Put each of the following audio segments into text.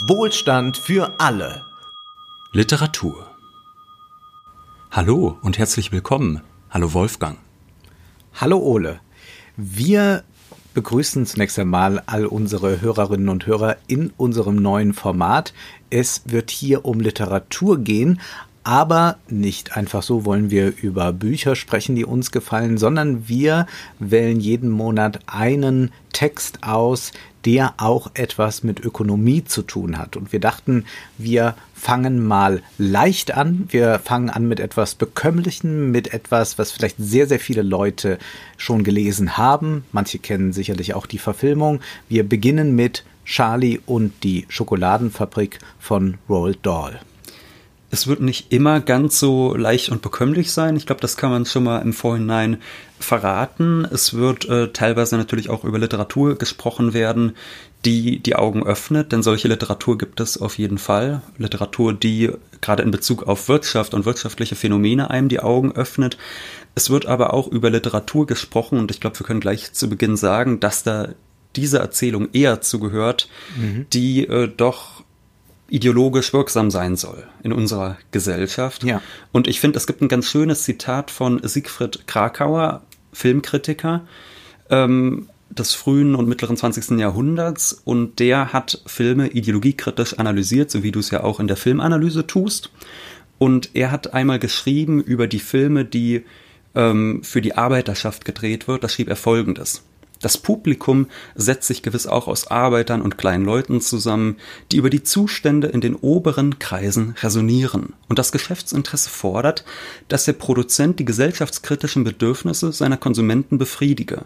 Wohlstand für alle. Literatur. Hallo und herzlich willkommen. Hallo Wolfgang. Hallo Ole. Wir begrüßen zunächst einmal all unsere Hörerinnen und Hörer in unserem neuen Format. Es wird hier um Literatur gehen, aber nicht einfach so wollen wir über Bücher sprechen, die uns gefallen, sondern wir wählen jeden Monat einen Text aus, der auch etwas mit Ökonomie zu tun hat. Und wir dachten, wir fangen mal leicht an. Wir fangen an mit etwas Bekömmlichem, mit etwas, was vielleicht sehr, sehr viele Leute schon gelesen haben. Manche kennen sicherlich auch die Verfilmung. Wir beginnen mit Charlie und die Schokoladenfabrik von Roald Dahl es wird nicht immer ganz so leicht und bekömmlich sein. Ich glaube, das kann man schon mal im Vorhinein verraten. Es wird äh, teilweise natürlich auch über Literatur gesprochen werden, die die Augen öffnet, denn solche Literatur gibt es auf jeden Fall. Literatur, die gerade in Bezug auf Wirtschaft und wirtschaftliche Phänomene einem die Augen öffnet. Es wird aber auch über Literatur gesprochen und ich glaube, wir können gleich zu Beginn sagen, dass da diese Erzählung eher zugehört, mhm. die äh, doch ideologisch wirksam sein soll in unserer Gesellschaft. Ja. Und ich finde, es gibt ein ganz schönes Zitat von Siegfried Krakauer, Filmkritiker ähm, des frühen und mittleren 20. Jahrhunderts. Und der hat Filme ideologiekritisch analysiert, so wie du es ja auch in der Filmanalyse tust. Und er hat einmal geschrieben über die Filme, die ähm, für die Arbeiterschaft gedreht wird. Da schrieb er Folgendes. Das Publikum setzt sich gewiss auch aus Arbeitern und kleinen Leuten zusammen, die über die Zustände in den oberen Kreisen resonieren. Und das Geschäftsinteresse fordert, dass der Produzent die gesellschaftskritischen Bedürfnisse seiner Konsumenten befriedige.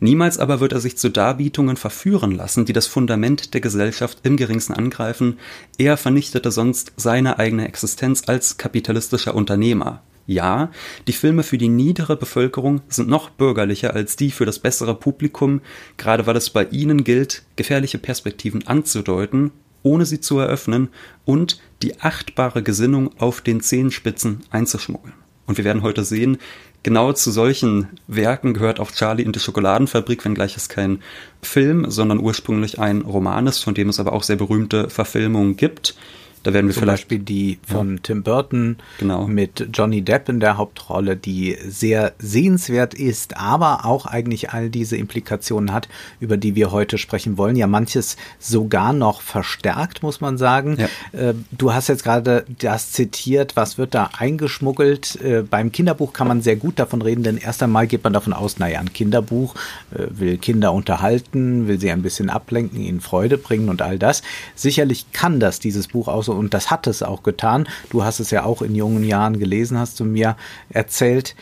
Niemals aber wird er sich zu Darbietungen verführen lassen, die das Fundament der Gesellschaft im geringsten angreifen. Er vernichtete sonst seine eigene Existenz als kapitalistischer Unternehmer. Ja, die Filme für die niedere Bevölkerung sind noch bürgerlicher als die für das bessere Publikum, gerade weil es bei ihnen gilt, gefährliche Perspektiven anzudeuten, ohne sie zu eröffnen und die achtbare Gesinnung auf den Zehenspitzen einzuschmuggeln. Und wir werden heute sehen, genau zu solchen Werken gehört auch Charlie in die Schokoladenfabrik, wenngleich es kein Film, sondern ursprünglich ein Roman ist, von dem es aber auch sehr berühmte Verfilmungen gibt. Da werden wir Zum vielleicht Beispiel die von ja. Tim Burton genau. mit Johnny Depp in der Hauptrolle, die sehr sehenswert ist, aber auch eigentlich all diese Implikationen hat, über die wir heute sprechen wollen. Ja, manches sogar noch verstärkt, muss man sagen. Ja. Äh, du hast jetzt gerade das zitiert, was wird da eingeschmuggelt? Äh, beim Kinderbuch kann man sehr gut davon reden, denn erst einmal geht man davon aus, naja, ein Kinderbuch äh, will Kinder unterhalten, will sie ein bisschen ablenken, ihnen Freude bringen und all das. Sicherlich kann das dieses Buch auch so und das hat es auch getan. Du hast es ja auch in jungen Jahren gelesen, hast du mir erzählt.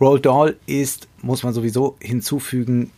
Roald Dahl ist, muss man sowieso hinzufügen,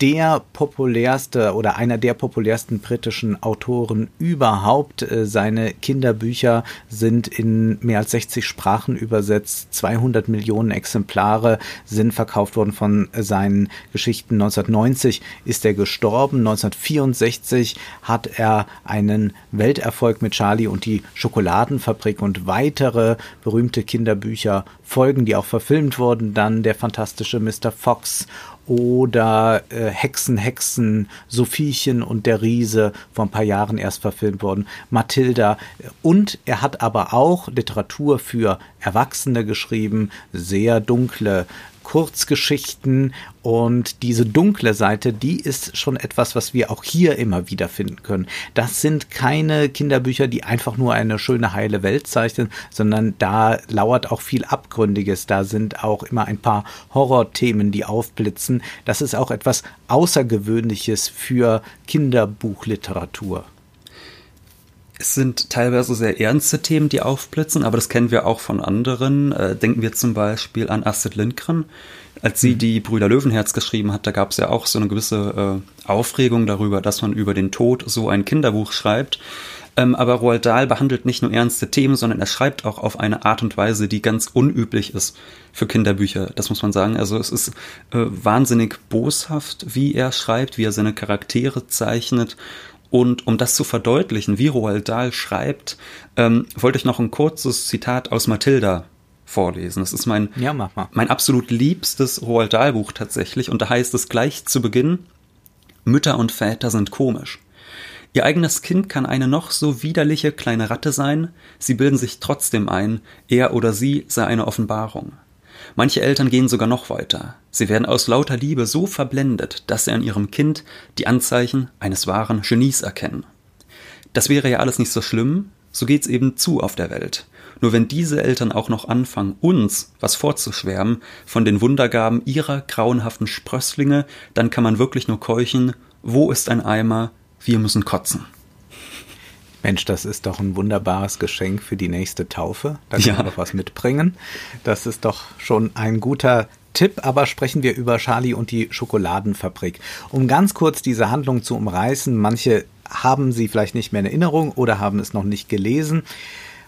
der populärste oder einer der populärsten britischen Autoren überhaupt. Äh, seine Kinderbücher sind in mehr als 60 Sprachen übersetzt. 200 Millionen Exemplare sind verkauft worden von seinen Geschichten. 1990 ist er gestorben. 1964 hat er einen Welterfolg mit Charlie und die Schokoladenfabrik und weitere berühmte Kinderbücher folgen, die auch verfilmt wurden. Dann der fantastische Mr. Fox oder äh, Hexen, Hexen, Sophiechen und der Riese vor ein paar Jahren erst verfilmt worden, Mathilda und er hat aber auch Literatur für Erwachsene geschrieben, sehr dunkle Kurzgeschichten und diese dunkle Seite, die ist schon etwas, was wir auch hier immer wieder finden können. Das sind keine Kinderbücher, die einfach nur eine schöne heile Welt zeichnen, sondern da lauert auch viel Abgründiges. Da sind auch immer ein paar Horrorthemen, die aufblitzen. Das ist auch etwas Außergewöhnliches für Kinderbuchliteratur. Es sind teilweise sehr ernste Themen, die aufblitzen, aber das kennen wir auch von anderen. Äh, denken wir zum Beispiel an Astrid Lindgren. Als sie mhm. die Brüder Löwenherz geschrieben hat, da gab es ja auch so eine gewisse äh, Aufregung darüber, dass man über den Tod so ein Kinderbuch schreibt. Ähm, aber Roald Dahl behandelt nicht nur ernste Themen, sondern er schreibt auch auf eine Art und Weise, die ganz unüblich ist für Kinderbücher. Das muss man sagen. Also es ist äh, wahnsinnig boshaft, wie er schreibt, wie er seine Charaktere zeichnet. Und um das zu verdeutlichen, wie Roald Dahl schreibt, ähm, wollte ich noch ein kurzes Zitat aus Mathilda vorlesen. Das ist mein, ja, mein absolut liebstes Roald Dahl Buch tatsächlich. Und da heißt es gleich zu Beginn, Mütter und Väter sind komisch. Ihr eigenes Kind kann eine noch so widerliche kleine Ratte sein, sie bilden sich trotzdem ein, er oder sie sei eine Offenbarung. Manche Eltern gehen sogar noch weiter. Sie werden aus lauter Liebe so verblendet, dass sie an ihrem Kind die Anzeichen eines wahren Genies erkennen. Das wäre ja alles nicht so schlimm, so geht's eben zu auf der Welt. Nur wenn diese Eltern auch noch anfangen, uns was vorzuschwärmen von den Wundergaben ihrer grauenhaften Sprösslinge, dann kann man wirklich nur keuchen, wo ist ein Eimer, wir müssen kotzen. Mensch, das ist doch ein wunderbares Geschenk für die nächste Taufe. Da kann ja. man doch was mitbringen. Das ist doch schon ein guter Tipp, aber sprechen wir über Charlie und die Schokoladenfabrik. Um ganz kurz diese Handlung zu umreißen, manche haben sie vielleicht nicht mehr in Erinnerung oder haben es noch nicht gelesen.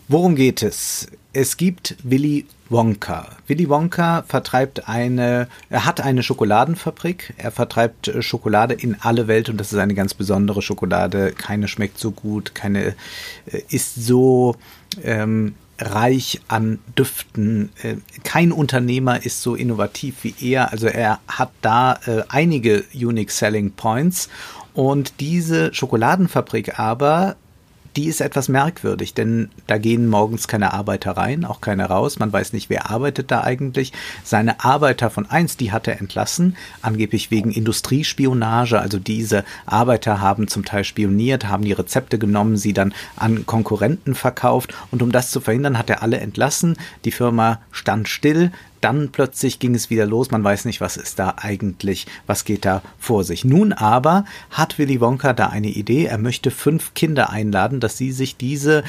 Worum geht es? Es gibt Willy Wonka. Willy Wonka vertreibt eine, er hat eine Schokoladenfabrik. Er vertreibt äh, Schokolade in alle Welt und das ist eine ganz besondere Schokolade. Keine schmeckt so gut, keine äh, ist so ähm, reich an Düften. Äh, kein Unternehmer ist so innovativ wie er. Also er hat da äh, einige Unique Selling Points und diese Schokoladenfabrik aber die ist etwas merkwürdig, denn da gehen morgens keine Arbeiter rein, auch keine raus. Man weiß nicht, wer arbeitet da eigentlich. Seine Arbeiter von einst, die hat er entlassen, angeblich wegen Industriespionage. Also diese Arbeiter haben zum Teil spioniert, haben die Rezepte genommen, sie dann an Konkurrenten verkauft. Und um das zu verhindern, hat er alle entlassen. Die Firma stand still dann plötzlich ging es wieder los. Man weiß nicht, was ist da eigentlich, was geht da vor sich. Nun aber hat Willy Wonka da eine Idee. Er möchte fünf Kinder einladen, dass sie sich diese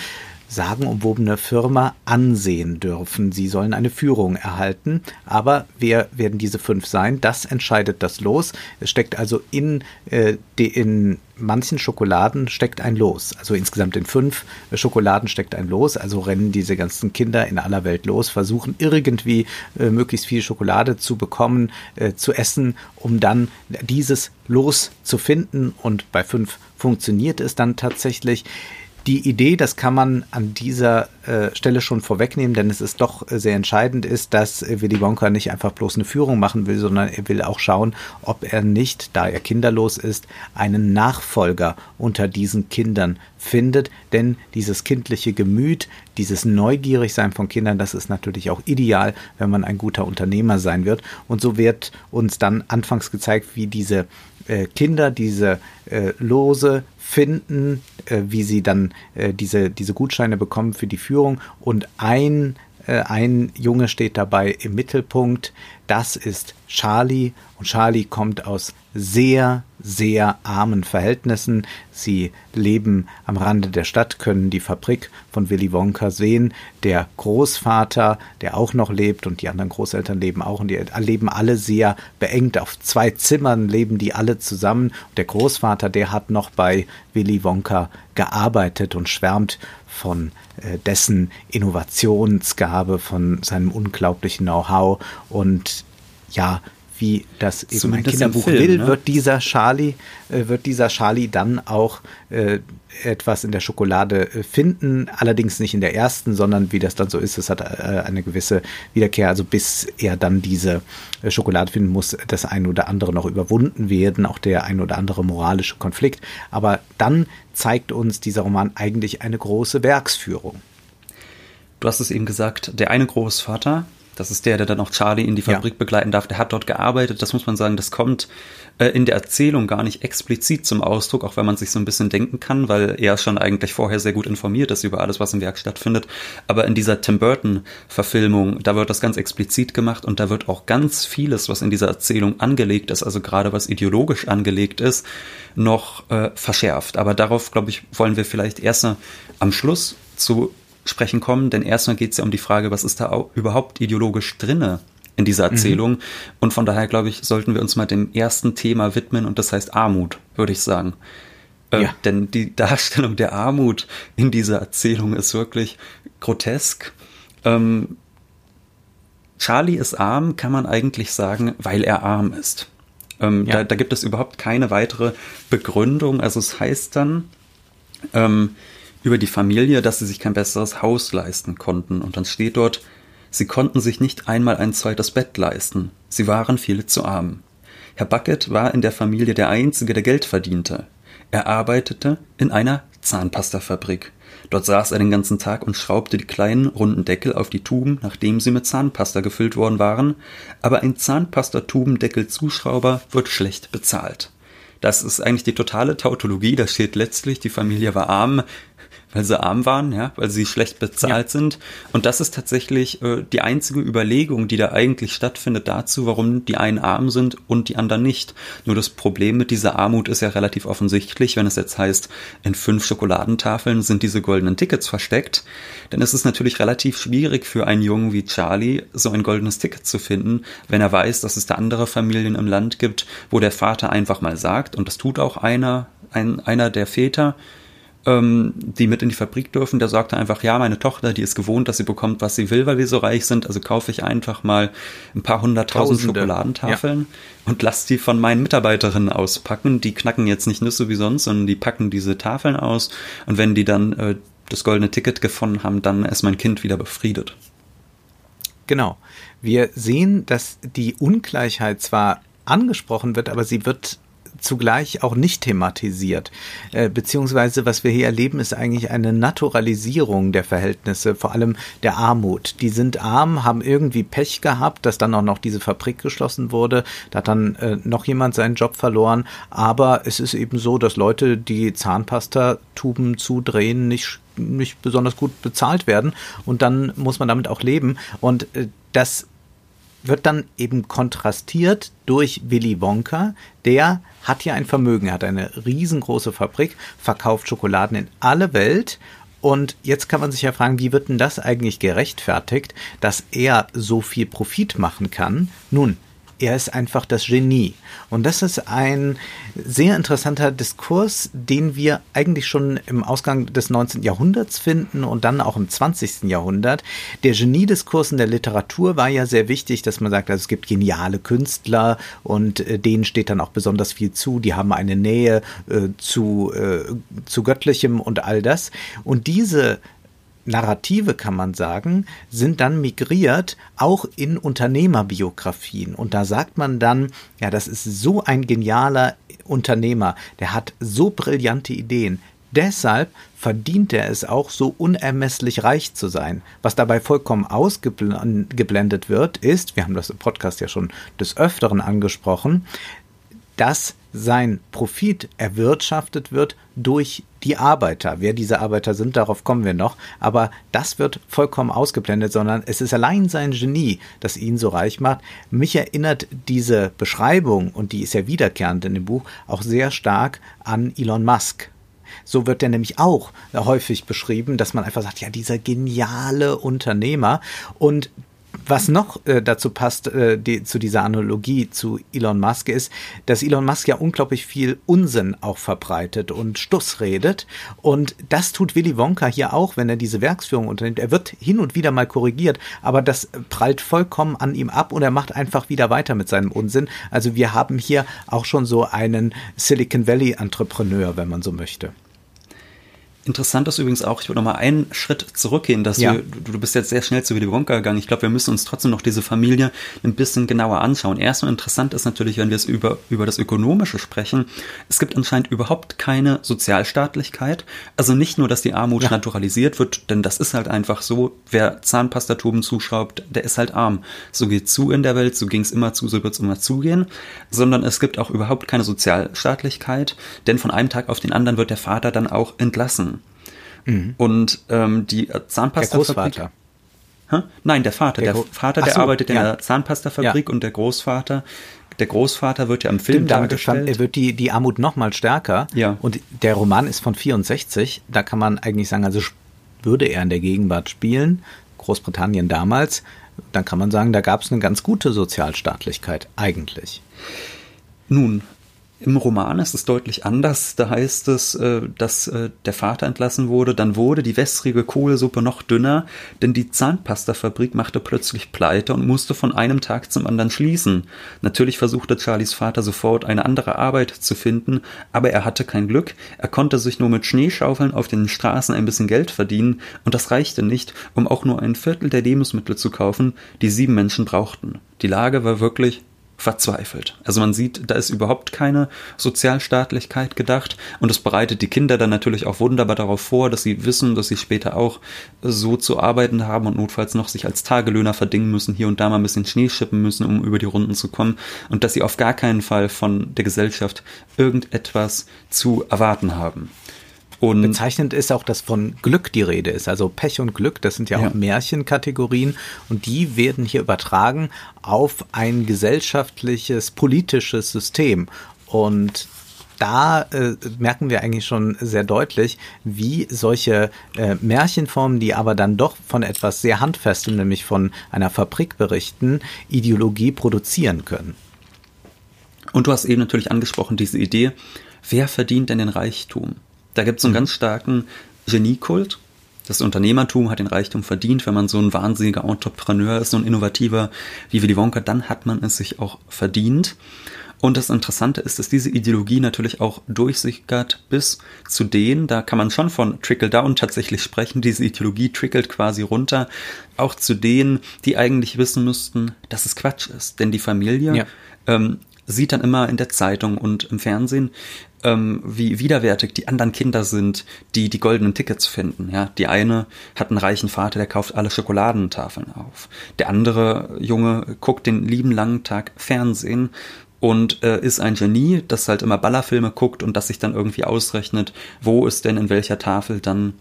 sagenumwobene Firma ansehen dürfen. Sie sollen eine Führung erhalten. Aber wer werden diese fünf sein? Das entscheidet das Los. Es steckt also in, äh, in manchen Schokoladen steckt ein Los. Also insgesamt in fünf Schokoladen steckt ein Los. Also rennen diese ganzen Kinder in aller Welt los, versuchen irgendwie äh, möglichst viel Schokolade zu bekommen, äh, zu essen, um dann dieses Los zu finden. Und bei fünf funktioniert es dann tatsächlich die Idee, das kann man an dieser äh, Stelle schon vorwegnehmen, denn es ist doch sehr entscheidend ist, dass Willy Wonka nicht einfach bloß eine Führung machen will, sondern er will auch schauen, ob er nicht, da er kinderlos ist, einen Nachfolger unter diesen Kindern findet, denn dieses kindliche Gemüt, dieses Neugierigsein von Kindern, das ist natürlich auch ideal, wenn man ein guter Unternehmer sein wird. Und so wird uns dann anfangs gezeigt, wie diese äh, Kinder diese äh, Lose finden, wie sie dann äh, diese, diese Gutscheine bekommen für die Führung. Und ein, äh, ein Junge steht dabei im Mittelpunkt. Das ist Charlie. Und Charlie kommt aus sehr, sehr armen Verhältnissen. Sie leben am Rande der Stadt, können die Fabrik von Willy Wonka sehen. Der Großvater, der auch noch lebt und die anderen Großeltern leben auch und die leben alle sehr beengt. Auf zwei Zimmern leben die alle zusammen. Und der Großvater, der hat noch bei Willy Wonka gearbeitet und schwärmt von äh, dessen Innovationsgabe, von seinem unglaublichen Know-how und ja, wie das eben Zumindest ein Kinderbuch Film, will, ne? wird dieser Charlie, äh, wird dieser Charlie dann auch äh, etwas in der Schokolade äh, finden, allerdings nicht in der ersten, sondern wie das dann so ist, es hat äh, eine gewisse Wiederkehr, also bis er dann diese äh, Schokolade finden muss, das ein oder andere noch überwunden werden, auch der ein oder andere moralische Konflikt. Aber dann zeigt uns dieser Roman eigentlich eine große Werksführung. Du hast es eben gesagt, der eine Großvater, das ist der, der dann auch Charlie in die Fabrik ja. begleiten darf. Der hat dort gearbeitet. Das muss man sagen, das kommt äh, in der Erzählung gar nicht explizit zum Ausdruck, auch wenn man sich so ein bisschen denken kann, weil er schon eigentlich vorher sehr gut informiert ist über alles, was im Werk stattfindet. Aber in dieser Tim Burton-Verfilmung, da wird das ganz explizit gemacht und da wird auch ganz vieles, was in dieser Erzählung angelegt ist, also gerade was ideologisch angelegt ist, noch äh, verschärft. Aber darauf, glaube ich, wollen wir vielleicht erst am Schluss zu sprechen kommen, denn erstmal geht es ja um die Frage, was ist da überhaupt ideologisch drinne in dieser mhm. Erzählung. Mhm. Und von daher, glaube ich, sollten wir uns mal dem ersten Thema widmen und das heißt Armut, würde ich sagen. Äh, ja. Denn die Darstellung der Armut in dieser Erzählung ist wirklich grotesk. Ähm, Charlie ist arm, kann man eigentlich sagen, weil er arm ist. Ähm, ja. da, da, gibt es überhaupt keine weitere Begründung. Also es heißt dann, ähm, über die Familie, dass sie sich kein besseres Haus leisten konnten. Und dann steht dort, sie konnten sich nicht einmal ein zweites Bett leisten. Sie waren viel zu arm. Herr Bucket war in der Familie der Einzige, der Geld verdiente. Er arbeitete in einer Zahnpastafabrik. Dort saß er den ganzen Tag und schraubte die kleinen, runden Deckel auf die Tuben, nachdem sie mit Zahnpasta gefüllt worden waren, aber ein Zahnpastatubendeckel-Zuschrauber wird schlecht bezahlt. Das ist eigentlich die totale Tautologie, da steht letztlich, die Familie war arm, weil sie arm waren, ja, weil sie schlecht bezahlt ja. sind. Und das ist tatsächlich äh, die einzige Überlegung, die da eigentlich stattfindet dazu, warum die einen arm sind und die anderen nicht. Nur das Problem mit dieser Armut ist ja relativ offensichtlich, wenn es jetzt heißt, in fünf Schokoladentafeln sind diese goldenen Tickets versteckt, dann ist es natürlich relativ schwierig für einen Jungen wie Charlie, so ein goldenes Ticket zu finden, wenn er weiß, dass es da andere Familien im Land gibt, wo der Vater einfach mal sagt, und das tut auch einer, ein, einer der Väter, ähm, die mit in die Fabrik dürfen, der sagte einfach, ja, meine Tochter, die ist gewohnt, dass sie bekommt, was sie will, weil wir so reich sind, also kaufe ich einfach mal ein paar hunderttausend Schokoladentafeln ja. und lass die von meinen Mitarbeiterinnen auspacken. Die knacken jetzt nicht Nüsse wie sonst, sondern die packen diese Tafeln aus und wenn die dann äh, das goldene Ticket gefunden haben, dann ist mein Kind wieder befriedet. Genau. Wir sehen, dass die Ungleichheit zwar angesprochen wird, aber sie wird zugleich auch nicht thematisiert. Äh, beziehungsweise was wir hier erleben, ist eigentlich eine Naturalisierung der Verhältnisse, vor allem der Armut. Die sind arm, haben irgendwie Pech gehabt, dass dann auch noch diese Fabrik geschlossen wurde. Da hat dann äh, noch jemand seinen Job verloren. Aber es ist eben so, dass Leute, die Zahnpastatuben zudrehen, nicht nicht besonders gut bezahlt werden und dann muss man damit auch leben und äh, das wird dann eben kontrastiert durch Willy Wonka. Der hat ja ein Vermögen, er hat eine riesengroße Fabrik, verkauft Schokoladen in alle Welt und jetzt kann man sich ja fragen, wie wird denn das eigentlich gerechtfertigt, dass er so viel Profit machen kann? Nun, er ist einfach das Genie. Und das ist ein sehr interessanter Diskurs, den wir eigentlich schon im Ausgang des 19. Jahrhunderts finden und dann auch im 20. Jahrhundert. Der Geniediskurs in der Literatur war ja sehr wichtig, dass man sagt, also es gibt geniale Künstler und äh, denen steht dann auch besonders viel zu. Die haben eine Nähe äh, zu, äh, zu Göttlichem und all das. Und diese Narrative, kann man sagen, sind dann migriert auch in Unternehmerbiografien. Und da sagt man dann, ja, das ist so ein genialer Unternehmer, der hat so brillante Ideen. Deshalb verdient er es auch, so unermesslich reich zu sein. Was dabei vollkommen ausgeblendet wird, ist, wir haben das im Podcast ja schon des Öfteren angesprochen, dass sein Profit erwirtschaftet wird durch die Arbeiter. Wer diese Arbeiter sind, darauf kommen wir noch. Aber das wird vollkommen ausgeblendet, sondern es ist allein sein Genie, das ihn so reich macht. Mich erinnert diese Beschreibung, und die ist ja wiederkehrend in dem Buch, auch sehr stark an Elon Musk. So wird er nämlich auch häufig beschrieben, dass man einfach sagt, ja, dieser geniale Unternehmer. Und was noch äh, dazu passt, äh, die, zu dieser Analogie zu Elon Musk, ist, dass Elon Musk ja unglaublich viel Unsinn auch verbreitet und Stuss redet. Und das tut Willy Wonka hier auch, wenn er diese Werksführung unternimmt. Er wird hin und wieder mal korrigiert, aber das prallt vollkommen an ihm ab und er macht einfach wieder weiter mit seinem Unsinn. Also wir haben hier auch schon so einen Silicon Valley Entrepreneur, wenn man so möchte. Interessant ist übrigens auch, ich würde noch mal einen Schritt zurückgehen, dass ja. wir, du, du bist jetzt sehr schnell zu Willy Wonka gegangen. Ich glaube, wir müssen uns trotzdem noch diese Familie ein bisschen genauer anschauen. Erstmal interessant ist natürlich, wenn wir es über, über das Ökonomische sprechen. Es gibt anscheinend überhaupt keine Sozialstaatlichkeit. Also nicht nur, dass die Armut ja. naturalisiert wird, denn das ist halt einfach so, wer Zahnpastatuben zuschraubt, der ist halt arm. So geht zu in der Welt, so ging es immer zu, so wird es immer zugehen. Sondern es gibt auch überhaupt keine Sozialstaatlichkeit, denn von einem Tag auf den anderen wird der Vater dann auch entlassen. Mhm. Und ähm, die Zahnpastafabrik. Der Hä? Nein, der Vater. Der, der Vater, der so, arbeitet in ja. der Zahnpastafabrik ja. und der Großvater der Großvater wird ja am Film Stimmt, dargestellt. Er wird die, die Armut noch mal stärker. Ja. Und der Roman ist von 64. Da kann man eigentlich sagen, also würde er in der Gegenwart spielen, Großbritannien damals, dann kann man sagen, da gab es eine ganz gute Sozialstaatlichkeit eigentlich. Nun, im Roman ist es deutlich anders. Da heißt es, äh, dass äh, der Vater entlassen wurde. Dann wurde die wässrige Kohlesuppe noch dünner, denn die Zahnpastafabrik machte plötzlich pleite und musste von einem Tag zum anderen schließen. Natürlich versuchte Charlies Vater sofort eine andere Arbeit zu finden, aber er hatte kein Glück. Er konnte sich nur mit Schneeschaufeln auf den Straßen ein bisschen Geld verdienen und das reichte nicht, um auch nur ein Viertel der Lebensmittel zu kaufen, die sieben Menschen brauchten. Die Lage war wirklich verzweifelt. Also man sieht, da ist überhaupt keine Sozialstaatlichkeit gedacht und es bereitet die Kinder dann natürlich auch wunderbar darauf vor, dass sie wissen, dass sie später auch so zu arbeiten haben und notfalls noch sich als Tagelöhner verdingen müssen, hier und da mal ein bisschen Schnee schippen müssen, um über die Runden zu kommen und dass sie auf gar keinen Fall von der Gesellschaft irgendetwas zu erwarten haben. Und Bezeichnend ist auch, dass von Glück die Rede ist. Also Pech und Glück, das sind ja, ja, auch Märchenkategorien und die werden hier übertragen auf ein gesellschaftliches, politisches System. Und da äh, merken wir eigentlich schon sehr deutlich, wie solche äh, Märchenformen, die aber dann doch von etwas sehr Handfestem, nämlich von einer Fabrik berichten, Ideologie produzieren können. Und du hast eben natürlich angesprochen, diese Idee, wer verdient denn den Reichtum? Da gibt es so einen mhm. ganz starken Geniekult. Das Unternehmertum hat den Reichtum verdient. Wenn man so ein wahnsinniger Entrepreneur ist, so ein innovativer wie Willy Wonka, dann hat man es sich auch verdient. Und das Interessante ist, dass diese Ideologie natürlich auch durchsickert bis zu denen, da kann man schon von Trickle-Down tatsächlich sprechen, diese Ideologie trickelt quasi runter, auch zu denen, die eigentlich wissen müssten, dass es Quatsch ist. Denn die Familie ja. ähm, sieht dann immer in der Zeitung und im Fernsehen, ähm, wie widerwärtig die anderen Kinder sind, die die goldenen Tickets finden. Ja, die eine hat einen reichen Vater, der kauft alle Schokoladentafeln auf. Der andere Junge guckt den lieben langen Tag Fernsehen und äh, ist ein Genie, das halt immer Ballerfilme guckt und das sich dann irgendwie ausrechnet, wo es denn in welcher Tafel dann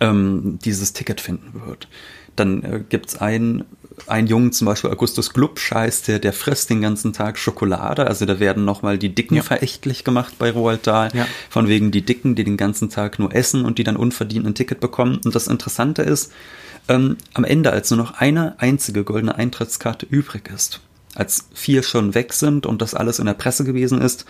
ähm, dieses Ticket finden wird. Dann äh, gibt's einen ein Jungen, zum Beispiel Augustus Glubsch heißt, der, der frisst den ganzen Tag Schokolade. Also da werden nochmal die Dicken ja. verächtlich gemacht bei Roald Dahl. Ja. Von wegen die Dicken, die den ganzen Tag nur essen und die dann unverdient ein Ticket bekommen. Und das Interessante ist, ähm, am Ende, als nur noch eine einzige goldene Eintrittskarte übrig ist, als vier schon weg sind und das alles in der Presse gewesen ist,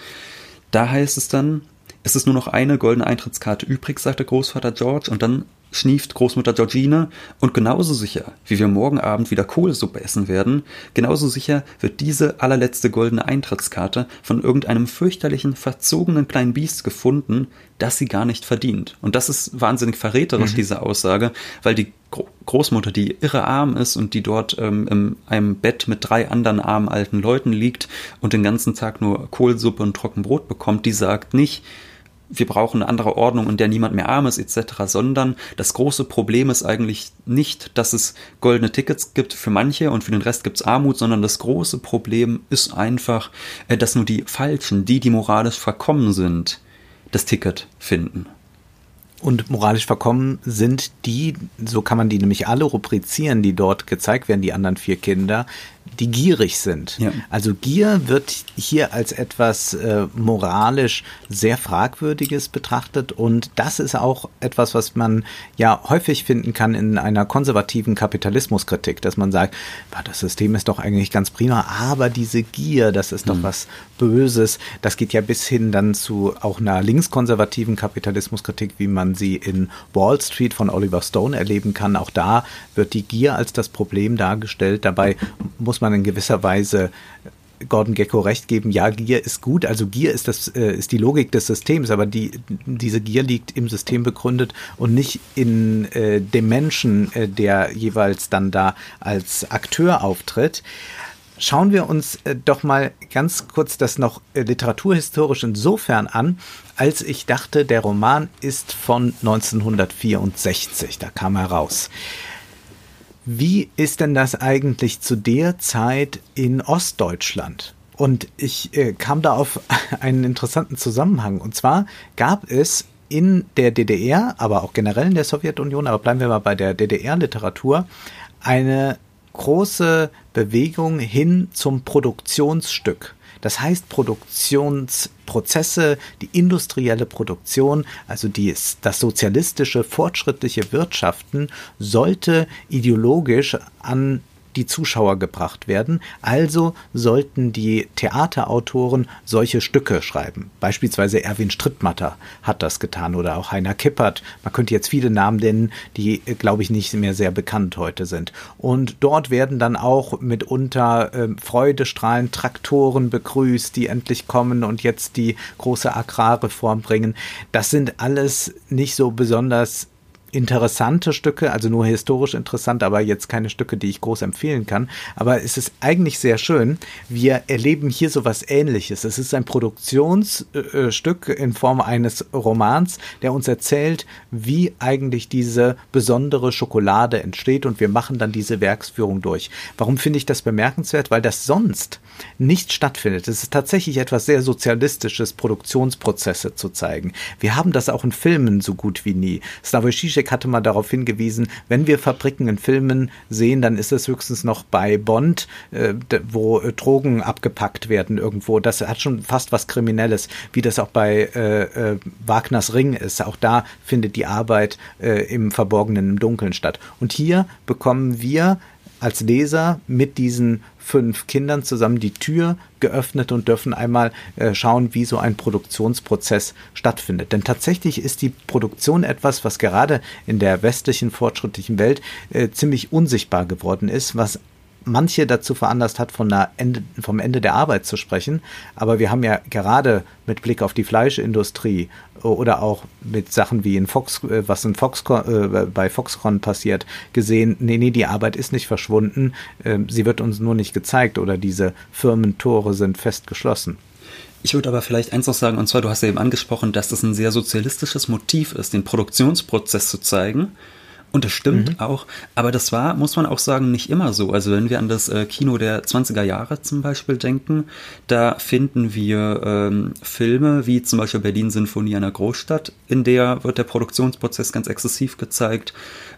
da heißt es dann, es ist nur noch eine goldene Eintrittskarte übrig, sagt der Großvater George, und dann schnieft Großmutter Georgine und genauso sicher, wie wir morgen Abend wieder Kohlsuppe essen werden, genauso sicher wird diese allerletzte goldene Eintrittskarte von irgendeinem fürchterlichen, verzogenen kleinen Biest gefunden, das sie gar nicht verdient. Und das ist wahnsinnig verräterisch, mhm. diese Aussage, weil die Großmutter, die irre arm ist und die dort ähm, in einem Bett mit drei anderen armen alten Leuten liegt und den ganzen Tag nur Kohlsuppe und Trockenbrot bekommt, die sagt nicht, wir brauchen eine andere Ordnung, in der niemand mehr arm ist, etc., sondern das große Problem ist eigentlich nicht, dass es goldene Tickets gibt für manche und für den Rest gibt es Armut, sondern das große Problem ist einfach, äh, dass nur die Falschen, die, die moralisch verkommen sind, das Ticket finden. Und moralisch verkommen sind die, so kann man die nämlich alle rubrizieren, die dort gezeigt werden, die anderen vier Kinder, die gierig sind. Ja. Also Gier wird hier als etwas äh, moralisch sehr fragwürdiges betrachtet und das ist auch etwas, was man ja häufig finden kann in einer konservativen Kapitalismuskritik, dass man sagt, das System ist doch eigentlich ganz prima, aber diese Gier, das ist doch mhm. was Böses. Das geht ja bis hin dann zu auch einer linkskonservativen Kapitalismuskritik, wie man sie in Wall Street von Oliver Stone erleben kann. Auch da wird die Gier als das Problem dargestellt. Dabei muss man in gewisser Weise Gordon Gecko recht geben, ja, Gier ist gut, also Gier ist das äh, ist die Logik des Systems, aber die diese Gier liegt im System begründet und nicht in äh, dem Menschen, äh, der jeweils dann da als Akteur auftritt. Schauen wir uns äh, doch mal ganz kurz das noch äh, literaturhistorisch insofern an, als ich dachte, der Roman ist von 1964, da kam er raus. Wie ist denn das eigentlich zu der Zeit in Ostdeutschland? Und ich äh, kam da auf einen interessanten Zusammenhang. Und zwar gab es in der DDR, aber auch generell in der Sowjetunion, aber bleiben wir mal bei der DDR-Literatur, eine große Bewegung hin zum Produktionsstück. Das heißt, Produktionsprozesse, die industrielle Produktion, also die, das sozialistische, fortschrittliche Wirtschaften, sollte ideologisch an die Zuschauer gebracht werden. Also sollten die Theaterautoren solche Stücke schreiben. Beispielsweise Erwin Strittmatter hat das getan oder auch Heiner Kippert. Man könnte jetzt viele Namen nennen, die, glaube ich, nicht mehr sehr bekannt heute sind. Und dort werden dann auch mitunter äh, Freudestrahlen Traktoren begrüßt, die endlich kommen und jetzt die große Agrarreform bringen. Das sind alles nicht so besonders interessante Stücke, also nur historisch interessant, aber jetzt keine Stücke, die ich groß empfehlen kann. Aber es ist eigentlich sehr schön. Wir erleben hier so was Ähnliches. Es ist ein Produktionsstück in Form eines Romans, der uns erzählt, wie eigentlich diese besondere Schokolade entsteht und wir machen dann diese Werksführung durch. Warum finde ich das bemerkenswert? Weil das sonst nicht stattfindet. Es ist tatsächlich etwas sehr Sozialistisches, Produktionsprozesse zu zeigen. Wir haben das auch in Filmen so gut wie nie. Slavoj hatte mal darauf hingewiesen, wenn wir Fabriken in Filmen sehen, dann ist es höchstens noch bei Bond, äh, wo äh, Drogen abgepackt werden irgendwo. Das hat schon fast was Kriminelles, wie das auch bei äh, äh, Wagners Ring ist. Auch da findet die Arbeit äh, im Verborgenen, im Dunkeln statt. Und hier bekommen wir als Leser mit diesen fünf Kindern zusammen die Tür geöffnet und dürfen einmal äh, schauen, wie so ein Produktionsprozess stattfindet. Denn tatsächlich ist die Produktion etwas, was gerade in der westlichen fortschrittlichen Welt äh, ziemlich unsichtbar geworden ist, was manche dazu veranlasst hat, von Ende, vom Ende der Arbeit zu sprechen. Aber wir haben ja gerade mit Blick auf die Fleischindustrie oder auch mit Sachen wie in Fox, äh, was in Foxconn, äh, bei Foxconn passiert, gesehen, nee, nee, die Arbeit ist nicht verschwunden, äh, sie wird uns nur nicht gezeigt oder diese Firmentore sind fest geschlossen. Ich würde aber vielleicht eins noch sagen, und zwar, du hast ja eben angesprochen, dass das ein sehr sozialistisches Motiv ist, den Produktionsprozess zu zeigen. Und das stimmt mhm. auch, aber das war, muss man auch sagen, nicht immer so. Also wenn wir an das äh, Kino der 20er Jahre zum Beispiel denken, da finden wir ähm, Filme wie zum Beispiel Berlin Sinfonie einer Großstadt, in der wird der Produktionsprozess ganz exzessiv gezeigt.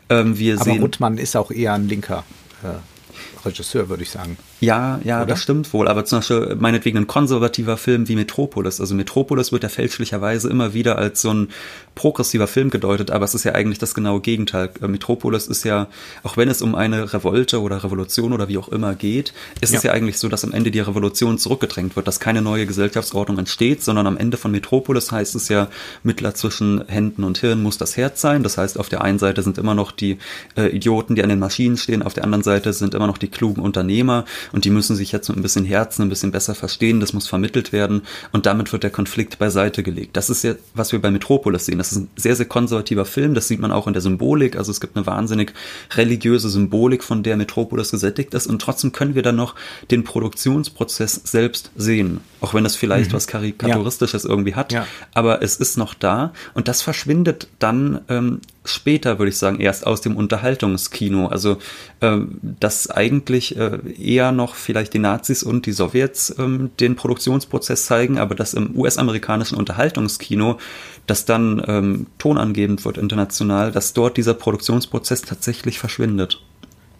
Ähm, wir aber sehen, Ruttmann ist auch eher ein linker äh, Regisseur, würde ich sagen. Ja, ja, Oder? das stimmt wohl. Aber zum Beispiel meinetwegen ein konservativer Film wie Metropolis. Also Metropolis wird ja fälschlicherweise immer wieder als so ein progressiver Film gedeutet, aber es ist ja eigentlich das genaue Gegenteil. Äh, Metropolis ist ja, auch wenn es um eine Revolte oder Revolution oder wie auch immer geht, ist ja. es ja eigentlich so, dass am Ende die Revolution zurückgedrängt wird, dass keine neue Gesellschaftsordnung entsteht, sondern am Ende von Metropolis heißt es ja, Mittler zwischen Händen und Hirn muss das Herz sein. Das heißt, auf der einen Seite sind immer noch die äh, Idioten, die an den Maschinen stehen, auf der anderen Seite sind immer noch die klugen Unternehmer und die müssen sich jetzt mit ein bisschen Herzen ein bisschen besser verstehen, das muss vermittelt werden und damit wird der Konflikt beiseite gelegt. Das ist ja, was wir bei Metropolis sehen. Das ist ein sehr, sehr konservativer Film, das sieht man auch in der Symbolik, also es gibt eine wahnsinnig religiöse Symbolik, von der Metropolis gesättigt ist und trotzdem können wir dann noch den Produktionsprozess selbst sehen, auch wenn das vielleicht mhm. was Karikaturistisches ja. irgendwie hat, ja. aber es ist noch da und das verschwindet dann ähm, später, würde ich sagen, erst aus dem Unterhaltungskino. Also ähm, dass eigentlich äh, eher noch vielleicht die Nazis und die Sowjets ähm, den Produktionsprozess zeigen, aber dass im US-amerikanischen Unterhaltungskino, das dann ähm, tonangebend wird international, dass dort dieser Produktionsprozess tatsächlich verschwindet.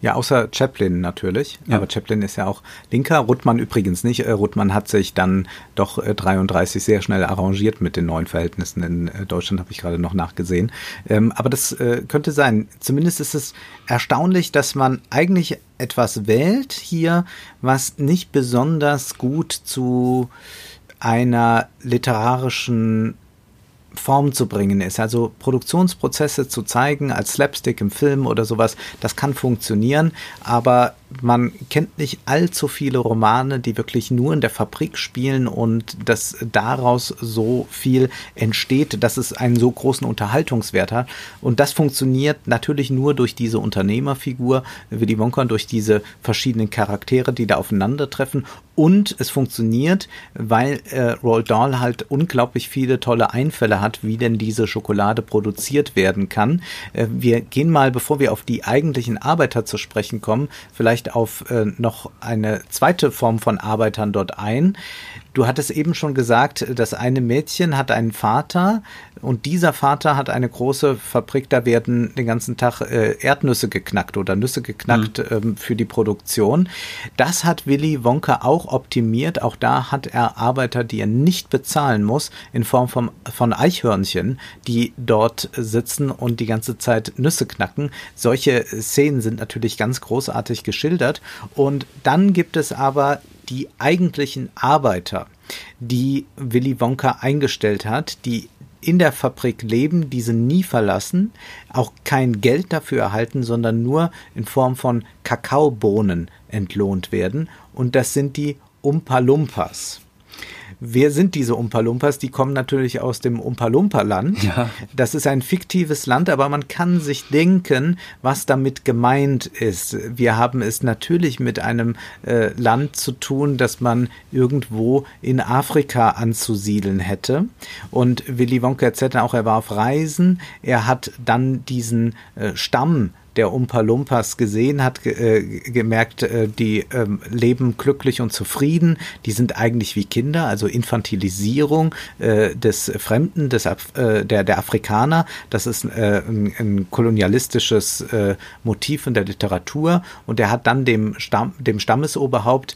Ja, außer Chaplin natürlich. Ja. Aber Chaplin ist ja auch Linker. Ruttmann übrigens nicht. Äh, Ruttmann hat sich dann doch 33 äh, sehr schnell arrangiert mit den neuen Verhältnissen in äh, Deutschland, habe ich gerade noch nachgesehen. Ähm, aber das könnte sein. Zumindest ist es erstaunlich, dass man eigentlich etwas wählt hier, was nicht besonders gut zu einer literarischen Form zu bringen ist. Also Produktionsprozesse zu zeigen als Slapstick im Film oder sowas, das kann funktionieren, aber man kennt nicht allzu viele Romane, die wirklich nur in der Fabrik spielen und dass daraus so viel entsteht, dass es einen so großen Unterhaltungswert hat. Und das funktioniert natürlich nur durch diese Unternehmerfigur, Willy Wonka, durch diese verschiedenen Charaktere, die da aufeinandertreffen. Und es funktioniert, weil äh, Roald Dahl halt unglaublich viele tolle Einfälle hat, wie denn diese Schokolade produziert werden kann. Äh, wir gehen mal, bevor wir auf die eigentlichen Arbeiter zu sprechen kommen, vielleicht vielleicht auf äh, noch eine zweite Form von Arbeitern dort ein. Du hattest eben schon gesagt, das eine Mädchen hat einen Vater und dieser Vater hat eine große Fabrik, da werden den ganzen Tag äh, Erdnüsse geknackt oder Nüsse geknackt mhm. ähm, für die Produktion. Das hat Willy Wonka auch optimiert. Auch da hat er Arbeiter, die er nicht bezahlen muss, in Form von, von Eichhörnchen, die dort sitzen und die ganze Zeit Nüsse knacken. Solche Szenen sind natürlich ganz großartig geschildert. Und dann gibt es aber die eigentlichen Arbeiter, die Willy Wonka eingestellt hat, die in der Fabrik leben, diese nie verlassen, auch kein Geld dafür erhalten, sondern nur in Form von Kakaobohnen entlohnt werden. Und das sind die Umpalumpas. Wer sind diese Umpa-Lumpas? Die kommen natürlich aus dem Umpa-Lumpa-Land. Ja. Das ist ein fiktives Land, aber man kann sich denken, was damit gemeint ist. Wir haben es natürlich mit einem äh, Land zu tun, das man irgendwo in Afrika anzusiedeln hätte. Und Willy Wonka erzählt auch, er war auf Reisen. Er hat dann diesen äh, Stamm der Umpa Lumpas gesehen hat, äh, gemerkt, äh, die ähm, leben glücklich und zufrieden. Die sind eigentlich wie Kinder, also Infantilisierung äh, des Fremden, des, äh, der, der Afrikaner. Das ist ein, ein kolonialistisches Motiv in der Literatur. Und er hat dann dem, Stamm, dem Stammesoberhaupt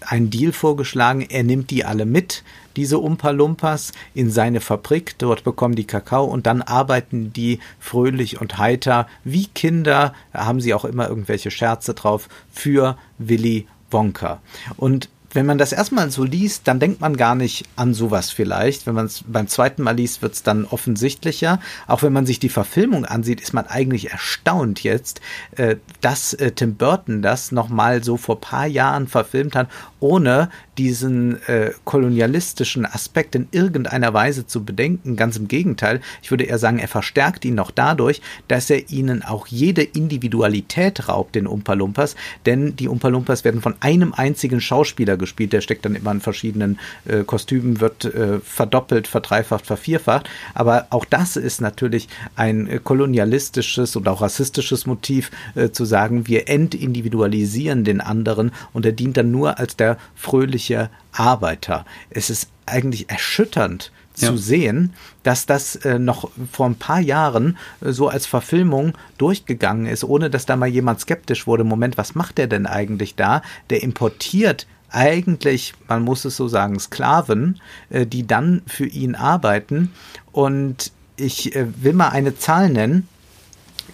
einen Deal vorgeschlagen. Er nimmt die alle mit diese Umpa-Lumpas in seine Fabrik. Dort bekommen die Kakao und dann arbeiten die fröhlich und heiter wie Kinder. Da haben sie auch immer irgendwelche Scherze drauf für Willy Wonka. Und wenn man das erstmal so liest, dann denkt man gar nicht an sowas vielleicht. Wenn man es beim zweiten Mal liest, wird es dann offensichtlicher. Auch wenn man sich die Verfilmung ansieht, ist man eigentlich erstaunt jetzt, äh, dass äh, Tim Burton das nochmal so vor paar Jahren verfilmt hat, ohne diesen äh, kolonialistischen Aspekt in irgendeiner Weise zu bedenken. Ganz im Gegenteil, ich würde eher sagen, er verstärkt ihn noch dadurch, dass er ihnen auch jede Individualität raubt, den Umpa Lumpas, denn die Umpa Lumpas werden von einem einzigen Schauspieler gespielt, der steckt dann immer in verschiedenen äh, Kostümen, wird äh, verdoppelt, verdreifacht, vervierfacht, aber auch das ist natürlich ein äh, kolonialistisches und auch rassistisches Motiv, äh, zu sagen, wir entindividualisieren den anderen. Und er dient dann nur als der fröhliche wirklicher Arbeiter. Es ist eigentlich erschütternd zu ja. sehen, dass das äh, noch vor ein paar Jahren äh, so als Verfilmung durchgegangen ist, ohne dass da mal jemand skeptisch wurde. Moment, was macht der denn eigentlich da? Der importiert eigentlich, man muss es so sagen, Sklaven, äh, die dann für ihn arbeiten. Und ich äh, will mal eine Zahl nennen.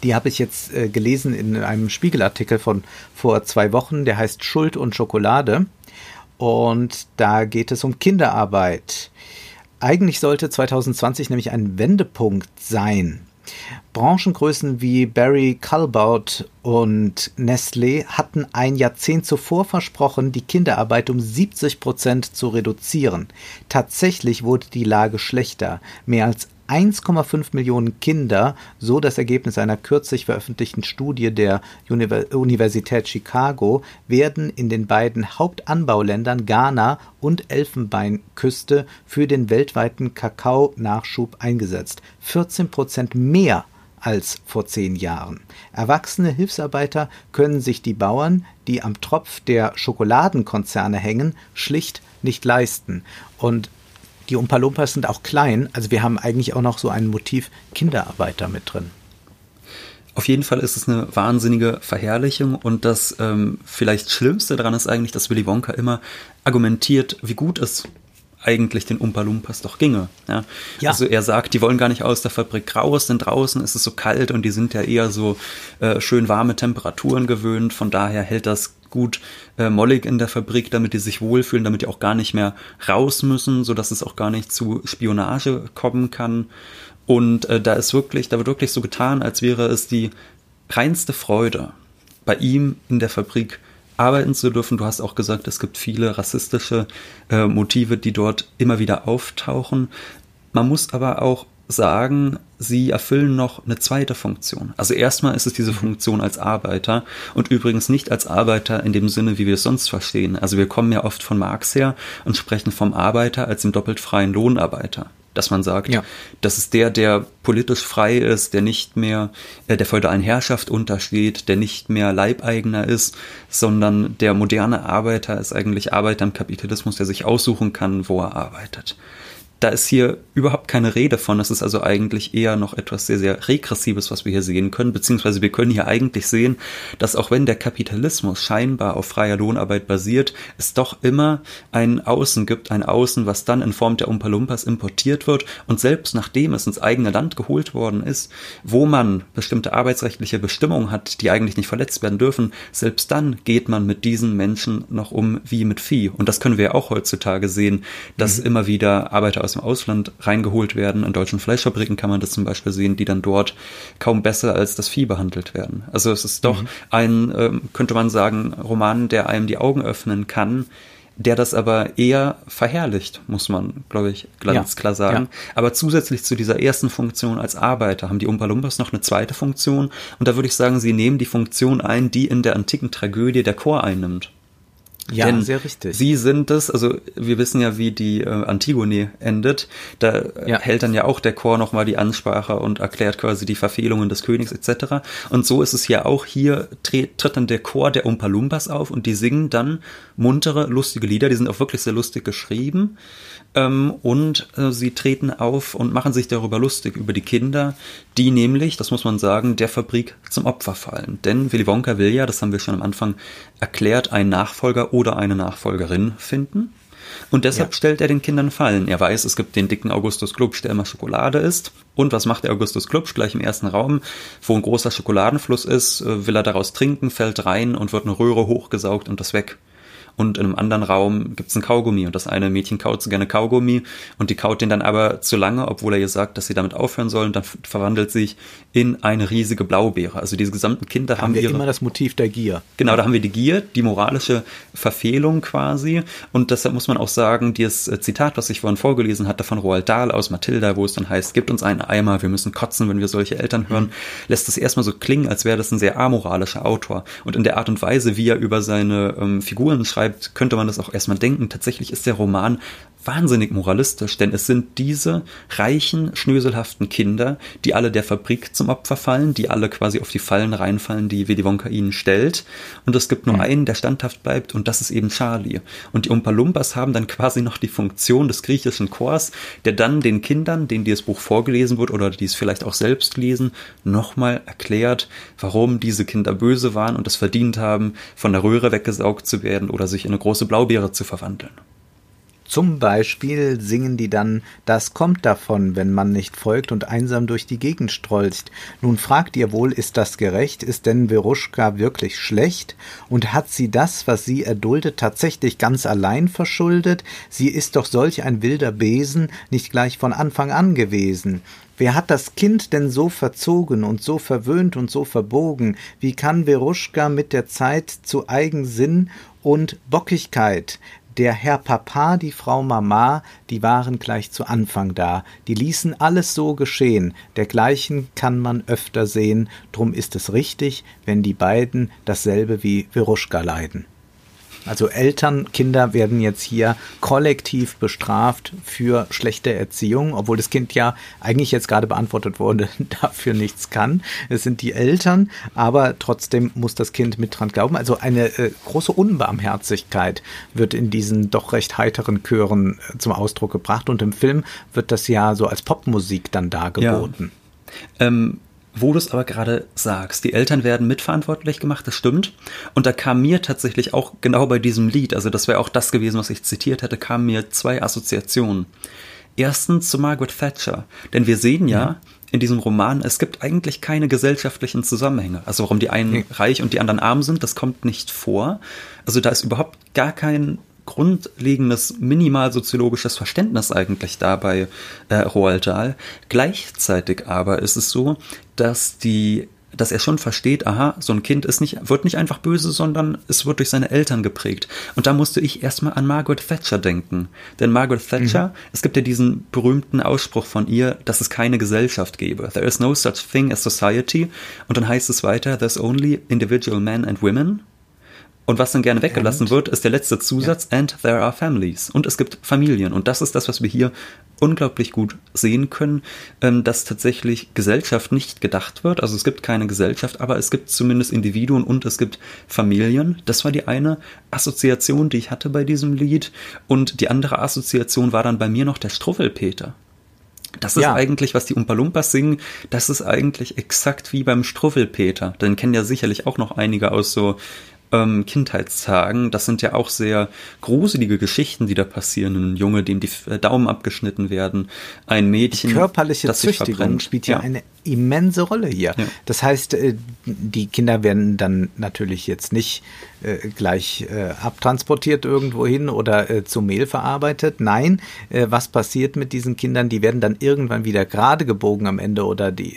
Die habe ich jetzt äh, gelesen in einem Spiegelartikel von vor zwei Wochen, der heißt Schuld und Schokolade. Und da geht es um Kinderarbeit. Eigentlich sollte 2020 nämlich ein Wendepunkt sein. Branchengrößen wie Barry Callebaut und Nestlé hatten ein Jahrzehnt zuvor versprochen, die Kinderarbeit um 70 Prozent zu reduzieren. Tatsächlich wurde die Lage schlechter. Mehr als 1,5 Millionen Kinder, so das Ergebnis einer kürzlich veröffentlichten Studie der Universität Chicago, werden in den beiden Hauptanbauländern Ghana und Elfenbeinküste für den weltweiten Kakaonachschub eingesetzt. 14 Prozent mehr als vor zehn Jahren. Erwachsene Hilfsarbeiter können sich die Bauern, die am Tropf der Schokoladenkonzerne hängen, schlicht nicht leisten. Und die Umpa sind auch klein, also wir haben eigentlich auch noch so ein Motiv Kinderarbeiter mit drin. Auf jeden Fall ist es eine wahnsinnige Verherrlichung und das ähm, vielleicht Schlimmste daran ist eigentlich, dass Willy Wonka immer argumentiert, wie gut es eigentlich den Umpa Lumpas doch ginge. Ja? ja? Also er sagt, die wollen gar nicht aus der Fabrik raus, denn draußen ist es so kalt und die sind ja eher so äh, schön warme Temperaturen gewöhnt. Von daher hält das gut äh, mollig in der Fabrik, damit die sich wohlfühlen, damit die auch gar nicht mehr raus müssen, so dass es auch gar nicht zu Spionage kommen kann. Und äh, da ist wirklich, da wird wirklich so getan, als wäre es die reinste Freude, bei ihm in der Fabrik arbeiten zu dürfen. Du hast auch gesagt, es gibt viele rassistische äh, Motive, die dort immer wieder auftauchen. Man muss aber auch sagen, sie erfüllen noch eine zweite Funktion. Also erstmal ist es diese mhm. Funktion als Arbeiter und übrigens nicht als Arbeiter in dem Sinne, wie wir es sonst verstehen. Also wir kommen ja oft von Marx her und sprechen vom Arbeiter als dem doppelt freien Lohnarbeiter dass man sagt, ja. das ist der, der politisch frei ist, der nicht mehr äh, der feudalen Herrschaft untersteht, der nicht mehr Leibeigener ist, sondern der moderne Arbeiter ist eigentlich Arbeiter im Kapitalismus, der sich aussuchen kann, wo er arbeitet da ist hier überhaupt keine Rede von. Das ist also eigentlich eher noch etwas sehr, sehr Regressives, was wir hier sehen können. Beziehungsweise wir können hier eigentlich sehen, dass auch wenn der Kapitalismus scheinbar auf freier Lohnarbeit basiert, es doch immer ein Außen gibt, ein Außen, was dann in Form der Umpalumpas importiert wird. Und selbst nachdem es ins eigene Land geholt worden ist, wo man bestimmte arbeitsrechtliche Bestimmungen hat, die eigentlich nicht verletzt werden dürfen, selbst dann geht man mit diesen Menschen noch um wie mit Vieh. Und das können wir auch heutzutage sehen, dass mhm. immer wieder Arbeiter aus dem Ausland reingeholt werden. In deutschen Fleischfabriken kann man das zum Beispiel sehen, die dann dort kaum besser als das Vieh behandelt werden. Also es ist doch mhm. ein, ähm, könnte man sagen, Roman, der einem die Augen öffnen kann, der das aber eher verherrlicht, muss man, glaube ich, ganz ja, klar sagen. Ja. Aber zusätzlich zu dieser ersten Funktion als Arbeiter haben die Umpa Lumpas noch eine zweite Funktion. Und da würde ich sagen, sie nehmen die Funktion ein, die in der antiken Tragödie der Chor einnimmt. Ja, Denn sehr richtig. Sie sind es, also wir wissen ja, wie die äh, Antigone endet. Da ja. hält dann ja auch der Chor nochmal die Ansprache und erklärt quasi die Verfehlungen des Königs etc. Und so ist es ja auch hier, tritt, tritt dann der Chor der Umpalumbas auf und die singen dann muntere, lustige Lieder. Die sind auch wirklich sehr lustig geschrieben. Ähm, und äh, sie treten auf und machen sich darüber lustig, über die Kinder, die nämlich, das muss man sagen, der Fabrik zum Opfer fallen. Denn Willy Wonka will ja, das haben wir schon am Anfang erklärt, einen Nachfolger oder eine Nachfolgerin finden. Und deshalb ja. stellt er den Kindern Fallen. Er weiß, es gibt den dicken Augustus Klubsch, der immer Schokolade isst. Und was macht der Augustus Klubsch gleich im ersten Raum, wo ein großer Schokoladenfluss ist, äh, will er daraus trinken, fällt rein und wird eine Röhre hochgesaugt und das weg und in einem anderen Raum gibt's ein Kaugummi. Und das eine Mädchen kaut so gerne Kaugummi und die kaut den dann aber zu lange, obwohl er ihr sagt, dass sie damit aufhören sollen, dann verwandelt sich in eine riesige Blaubeere. Also diese gesamten Kinder haben, haben wir ihre, immer das Motiv der Gier. Genau, da haben wir die Gier, die moralische Verfehlung quasi. Und deshalb muss man auch sagen, dieses äh, Zitat, was ich vorhin vorgelesen hatte von Roald Dahl aus Mathilda, wo es dann heißt, gibt uns einen Eimer, wir müssen kotzen, wenn wir solche Eltern hören, lässt es erstmal so klingen, als wäre das ein sehr amoralischer Autor. Und in der Art und Weise, wie er über seine ähm, Figuren schreibt, schreibt, könnte man das auch erstmal denken. Tatsächlich ist der Roman wahnsinnig moralistisch, denn es sind diese reichen, schnöselhaften Kinder, die alle der Fabrik zum Opfer fallen, die alle quasi auf die Fallen reinfallen, die Willy Wonka ihnen stellt. Und es gibt nur mhm. einen, der standhaft bleibt und das ist eben Charlie. Und die Umpa Lumpas haben dann quasi noch die Funktion des griechischen Chors, der dann den Kindern, denen dieses Buch vorgelesen wird oder die es vielleicht auch selbst lesen, nochmal erklärt, warum diese Kinder böse waren und es verdient haben, von der Röhre weggesaugt zu werden oder sich in eine große Blaubeere zu verwandeln. Zum Beispiel singen die dann Das kommt davon, wenn man nicht folgt und einsam durch die Gegend strolcht. Nun fragt ihr wohl, ist das gerecht? Ist denn Veruschka wirklich schlecht? Und hat sie das, was sie erduldet, tatsächlich ganz allein verschuldet? Sie ist doch solch ein wilder Besen, nicht gleich von Anfang an gewesen. Wer hat das Kind denn so verzogen und so verwöhnt und so verbogen? Wie kann Veruschka mit der Zeit zu Eigensinn und Bockigkeit? Der Herr Papa, die Frau Mama, die waren gleich zu Anfang da. Die ließen alles so geschehen. Dergleichen kann man öfter sehen. Drum ist es richtig, wenn die beiden dasselbe wie Veruschka leiden. Also Eltern, Kinder werden jetzt hier kollektiv bestraft für schlechte Erziehung, obwohl das Kind ja eigentlich jetzt gerade beantwortet wurde, dafür nichts kann. Es sind die Eltern, aber trotzdem muss das Kind mit dran glauben. Also eine äh, große Unbarmherzigkeit wird in diesen doch recht heiteren Chören äh, zum Ausdruck gebracht und im Film wird das ja so als Popmusik dann dargeboten. Ja. Ähm, wo du es aber gerade sagst, die Eltern werden mitverantwortlich gemacht, das stimmt. Und da kam mir tatsächlich auch genau bei diesem Lied, also das wäre auch das gewesen, was ich zitiert hätte, kamen mir zwei Assoziationen. Erstens zu Margaret Thatcher, denn wir sehen ja, ja in diesem Roman, es gibt eigentlich keine gesellschaftlichen Zusammenhänge. Also warum die einen reich und die anderen arm sind, das kommt nicht vor. Also da ist überhaupt gar kein grundlegendes minimalsoziologisches Verständnis eigentlich dabei äh, Roald Dahl. Gleichzeitig aber ist es so, dass die dass er schon versteht, aha, so ein Kind ist nicht, wird nicht einfach böse, sondern es wird durch seine Eltern geprägt. Und da musste ich erstmal an Margaret Thatcher denken. Denn Margaret Thatcher, mhm. es gibt ja diesen berühmten Ausspruch von ihr, dass es keine Gesellschaft gäbe. There is no such thing as society. Und dann heißt es weiter, there's only individual men and women. Und was dann gerne weggelassen and? wird, ist der letzte Zusatz, ja. and there are families. Und es gibt Familien. Und das ist das, was wir hier unglaublich gut sehen können, ähm, dass tatsächlich Gesellschaft nicht gedacht wird. Also es gibt keine Gesellschaft, aber es gibt zumindest Individuen und es gibt Familien. Das war die eine Assoziation, die ich hatte bei diesem Lied. Und die andere Assoziation war dann bei mir noch der Struffelpeter. Das ist ja. eigentlich, was die Umpalumpas singen, das ist eigentlich exakt wie beim Struffelpeter. Den kennen ja sicherlich auch noch einige aus so ähm, Kindheitstagen. Das sind ja auch sehr gruselige Geschichten, die da passieren. Ein Junge, dem die Daumen abgeschnitten werden, ein Mädchen. Die körperliche das Züchtigung spielt ja, ja, eine immense Rolle hier. Ja. Das heißt, äh, die Kinder werden dann natürlich jetzt nicht äh, gleich äh, abtransportiert irgendwo hin oder zu Mehl verarbeitet. Nein, was passiert mit diesen Kindern? Die werden dann irgendwann wieder gerade gebogen am Ende oder die,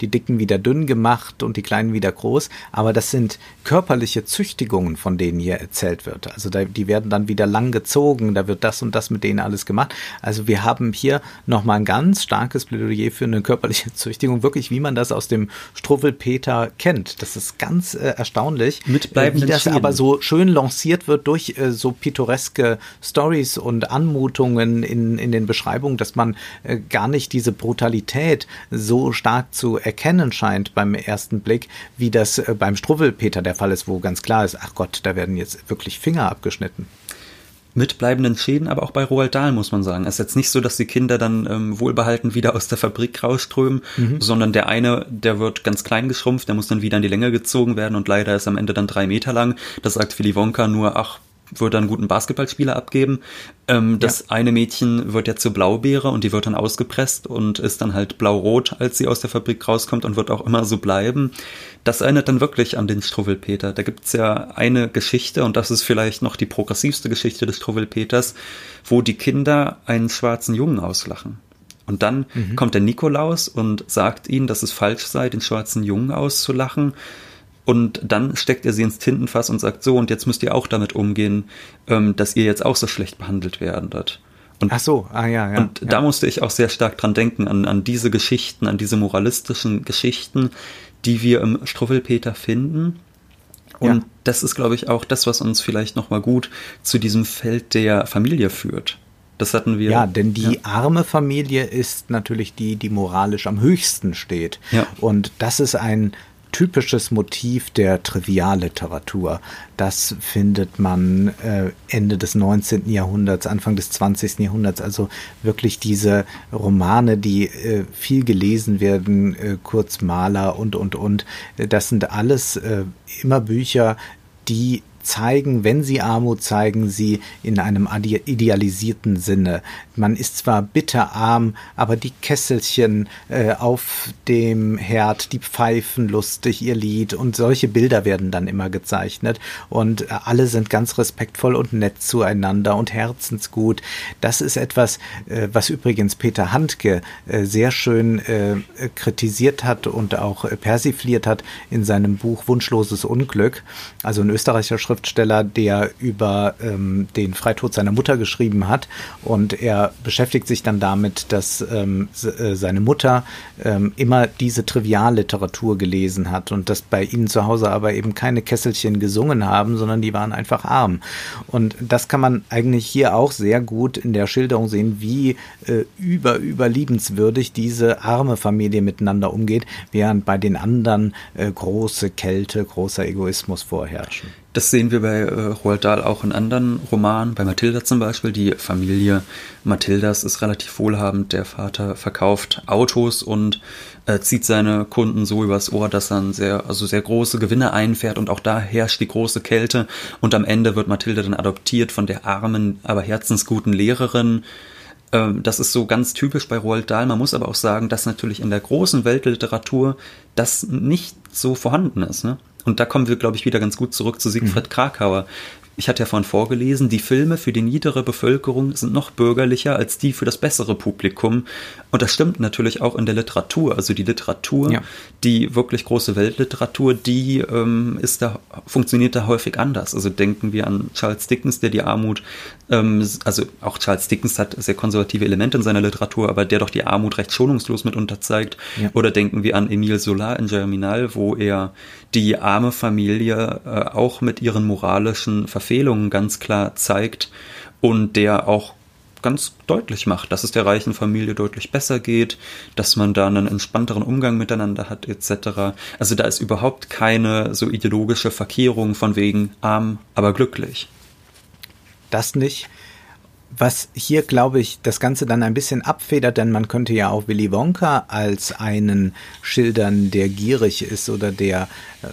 die Dicken wieder dünn gemacht und die Kleinen wieder groß. Aber das sind körperliche Züchtigungen, von denen hier erzählt wird. Also die werden dann wieder lang gezogen, da wird das und das mit denen alles gemacht. Also wir haben hier nochmal ein ganz starkes Plädoyer für eine körperliche Züchtigung, wirklich wie man das aus dem Struffelpeter kennt. Das ist ganz äh, erstaunlich. Bleibenden wie das aber so schön lanciert wird durch äh, so pittoreske Stories und Anmutungen in, in den Beschreibungen, dass man äh, gar nicht diese Brutalität so stark zu erkennen scheint beim ersten Blick, wie das äh, beim Struwwelpeter der Fall ist, wo ganz klar ist, ach Gott, da werden jetzt wirklich Finger abgeschnitten mit bleibenden Schäden, aber auch bei Roald Dahl muss man sagen. Es ist jetzt nicht so, dass die Kinder dann ähm, wohlbehalten wieder aus der Fabrik rausströmen, mhm. sondern der eine, der wird ganz klein geschrumpft, der muss dann wieder in die Länge gezogen werden und leider ist am Ende dann drei Meter lang. Das sagt Willy Wonka nur, ach, würde einen guten Basketballspieler abgeben. Ähm, das ja. eine Mädchen wird ja zur Blaubeere und die wird dann ausgepresst und ist dann halt blau-rot, als sie aus der Fabrik rauskommt und wird auch immer so bleiben. Das erinnert dann wirklich an den Struwwelpeter. Da gibt's ja eine Geschichte und das ist vielleicht noch die progressivste Geschichte des Struwwelpeters, wo die Kinder einen schwarzen Jungen auslachen. Und dann mhm. kommt der Nikolaus und sagt ihnen, dass es falsch sei, den schwarzen Jungen auszulachen. Und dann steckt er sie ins Tintenfass und sagt so, und jetzt müsst ihr auch damit umgehen, ähm, dass ihr jetzt auch so schlecht behandelt werdet. Und, Ach so, ah ja, ja. Und ja. da musste ich auch sehr stark dran denken, an, an diese Geschichten, an diese moralistischen Geschichten, die wir im Struffelpeter finden. Und ja. das ist, glaube ich, auch das, was uns vielleicht nochmal gut zu diesem Feld der Familie führt. Das hatten wir. Ja, denn die ja. arme Familie ist natürlich die, die moralisch am höchsten steht. Ja. Und das ist ein typisches Motiv der Trivialliteratur. Das findet man äh, Ende des 19. Jahrhunderts, Anfang des 20. Jahrhunderts. Also wirklich diese Romane, die äh, viel gelesen werden, äh, Kurz Maler und, und, und. Das sind alles äh, immer Bücher, die zeigen, wenn sie Armut zeigen, sie in einem idealisierten Sinne. Man ist zwar bitterarm, aber die Kesselchen äh, auf dem Herd, die pfeifen lustig ihr Lied und solche Bilder werden dann immer gezeichnet und äh, alle sind ganz respektvoll und nett zueinander und herzensgut. Das ist etwas, äh, was übrigens Peter Handke äh, sehr schön äh, kritisiert hat und auch persifliert hat in seinem Buch Wunschloses Unglück, also ein österreichischer Schriftsteller, der über ähm, den Freitod seiner Mutter geschrieben hat und er beschäftigt sich dann damit, dass ähm, äh, seine Mutter ähm, immer diese Trivialliteratur gelesen hat und dass bei ihnen zu Hause aber eben keine Kesselchen gesungen haben, sondern die waren einfach arm. Und das kann man eigentlich hier auch sehr gut in der Schilderung sehen, wie äh, über überliebenswürdig diese arme Familie miteinander umgeht, während bei den anderen äh, große Kälte, großer Egoismus vorherrschen. Das sehen wir bei äh, Roald Dahl auch in anderen Romanen, bei Mathilda zum Beispiel. Die Familie Mathildas ist relativ wohlhabend. Der Vater verkauft Autos und äh, zieht seine Kunden so übers Ohr, dass er sehr, also sehr große Gewinne einfährt und auch da herrscht die große Kälte. Und am Ende wird Mathilda dann adoptiert von der armen, aber herzensguten Lehrerin. Ähm, das ist so ganz typisch bei Roald Dahl. Man muss aber auch sagen, dass natürlich in der großen Weltliteratur das nicht so vorhanden ist. Ne? Und da kommen wir, glaube ich, wieder ganz gut zurück zu Siegfried mhm. Krakauer. Ich hatte ja vorhin vorgelesen, die Filme für die niedere Bevölkerung sind noch bürgerlicher als die für das bessere Publikum. Und das stimmt natürlich auch in der Literatur. Also die Literatur, ja. die wirklich große Weltliteratur, die ähm, ist da, funktioniert da häufig anders. Also denken wir an Charles Dickens, der die Armut, ähm, also auch Charles Dickens hat sehr konservative Elemente in seiner Literatur, aber der doch die Armut recht schonungslos mit unterzeigt. Ja. Oder denken wir an Emile Solar in Germinal, wo er die arme Familie äh, auch mit ihren moralischen Verfehlungen ganz klar zeigt und der auch ganz deutlich macht, dass es der reichen Familie deutlich besser geht, dass man da einen entspannteren Umgang miteinander hat etc. Also da ist überhaupt keine so ideologische Verkehrung von wegen arm, aber glücklich. Das nicht was hier, glaube ich, das Ganze dann ein bisschen abfedert, denn man könnte ja auch Willy Wonka als einen schildern, der gierig ist oder der äh,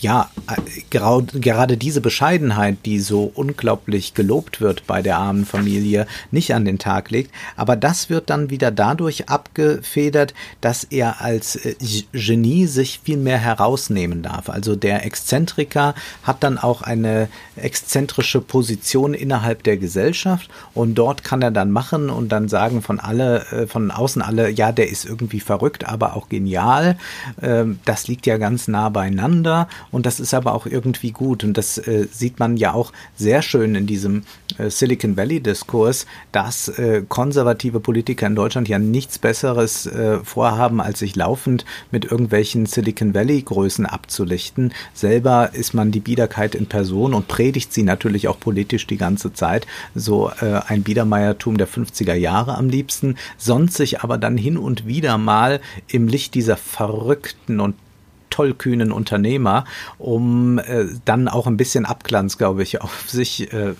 ja, äh, gerade diese Bescheidenheit, die so unglaublich gelobt wird bei der armen Familie, nicht an den Tag legt. Aber das wird dann wieder dadurch abgefedert, dass er als äh, Genie sich viel mehr herausnehmen darf. Also der Exzentriker hat dann auch eine exzentrische Position innerhalb der Gesellschaft und dort kann er dann machen und dann sagen von alle, äh, von außen alle, ja, der ist irgendwie verrückt, aber auch genial. Ähm, das liegt ja ganz nah beieinander und das ist aber auch irgendwie gut. Und das äh, sieht man ja auch sehr schön in diesem äh, Silicon Valley-Diskurs, dass äh, konservative Politiker in Deutschland ja nichts Besseres äh, vorhaben, als sich laufend mit irgendwelchen Silicon Valley-Größen abzulichten. Selber ist man die Biederkeit in Person und predigt sie natürlich auch politisch die ganze Zeit. So äh, ein Biedermeiertum der 50er Jahre am liebsten, sonst sich aber dann hin und wieder mal im Licht dieser verrückten und tollkühnen Unternehmer, um äh, dann auch ein bisschen Abglanz, glaube ich, auf sich äh,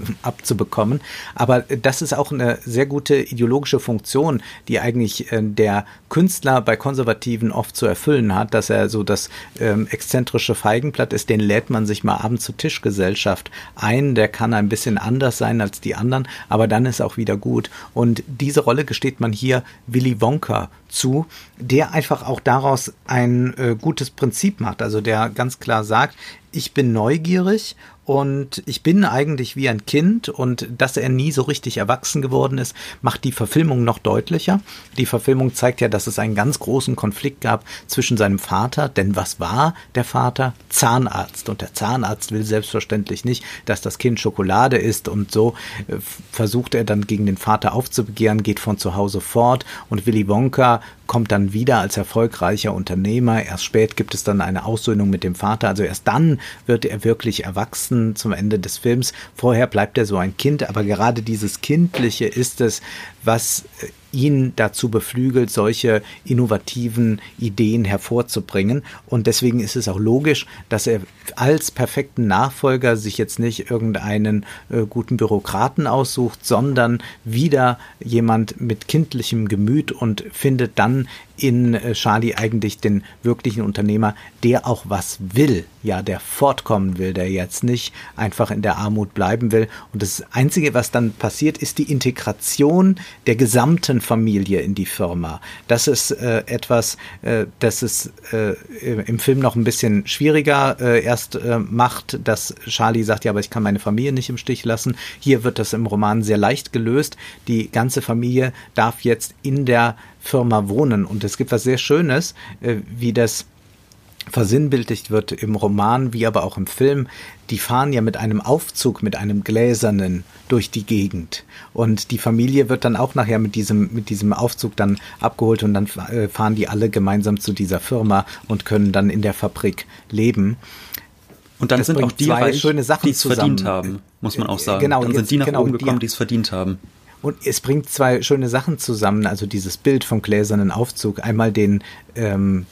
abzubekommen. Aber das ist auch eine sehr gute ideologische Funktion, die eigentlich äh, der Künstler bei Konservativen oft zu erfüllen hat, dass er so das ähm, exzentrische Feigenblatt ist, den lädt man sich mal abends zur Tischgesellschaft ein, der kann ein bisschen anders sein als die anderen, aber dann ist auch wieder gut. Und diese Rolle gesteht man hier Willy Wonka zu, der einfach auch daraus ein äh, gutes Prinzip macht, also der ganz klar sagt, ich bin neugierig und ich bin eigentlich wie ein Kind und dass er nie so richtig erwachsen geworden ist, macht die Verfilmung noch deutlicher. Die Verfilmung zeigt ja, dass es einen ganz großen Konflikt gab zwischen seinem Vater, denn was war der Vater? Zahnarzt. Und der Zahnarzt will selbstverständlich nicht, dass das Kind Schokolade isst und so äh, versucht er dann gegen den Vater aufzubegehren, geht von zu Hause fort und Willy Wonka kommt dann wieder als erfolgreicher Unternehmer. Erst spät gibt es dann eine Aussöhnung mit dem Vater. Also erst dann wird er wirklich erwachsen zum Ende des Films. Vorher bleibt er so ein Kind, aber gerade dieses Kindliche ist es, was ihn dazu beflügelt, solche innovativen Ideen hervorzubringen. Und deswegen ist es auch logisch, dass er als perfekten Nachfolger sich jetzt nicht irgendeinen äh, guten Bürokraten aussucht, sondern wieder jemand mit kindlichem Gemüt und findet dann in äh, Charlie eigentlich den wirklichen Unternehmer, der auch was will, ja, der fortkommen will, der jetzt nicht einfach in der Armut bleiben will. Und das Einzige, was dann passiert, ist die Integration der gesamten Familie in die Firma. Das ist äh, etwas, äh, das es äh, im Film noch ein bisschen schwieriger äh, erst äh, macht, dass Charlie sagt, ja, aber ich kann meine Familie nicht im Stich lassen. Hier wird das im Roman sehr leicht gelöst. Die ganze Familie darf jetzt in der Firma wohnen. Und es gibt was sehr Schönes, äh, wie das versinnbildlicht wird im Roman wie aber auch im Film. Die fahren ja mit einem Aufzug, mit einem gläsernen durch die Gegend. Und die Familie wird dann auch nachher mit diesem, mit diesem Aufzug dann abgeholt und dann äh, fahren die alle gemeinsam zu dieser Firma und können dann in der Fabrik leben. Und dann das sind auch die zwei schöne Sachen die es verdient haben, muss man auch sagen. Genau, dann sind die nach genau, oben gekommen, die es verdient haben. Und es bringt zwei schöne Sachen zusammen, also dieses Bild vom gläsernen Aufzug. Einmal den, ähm,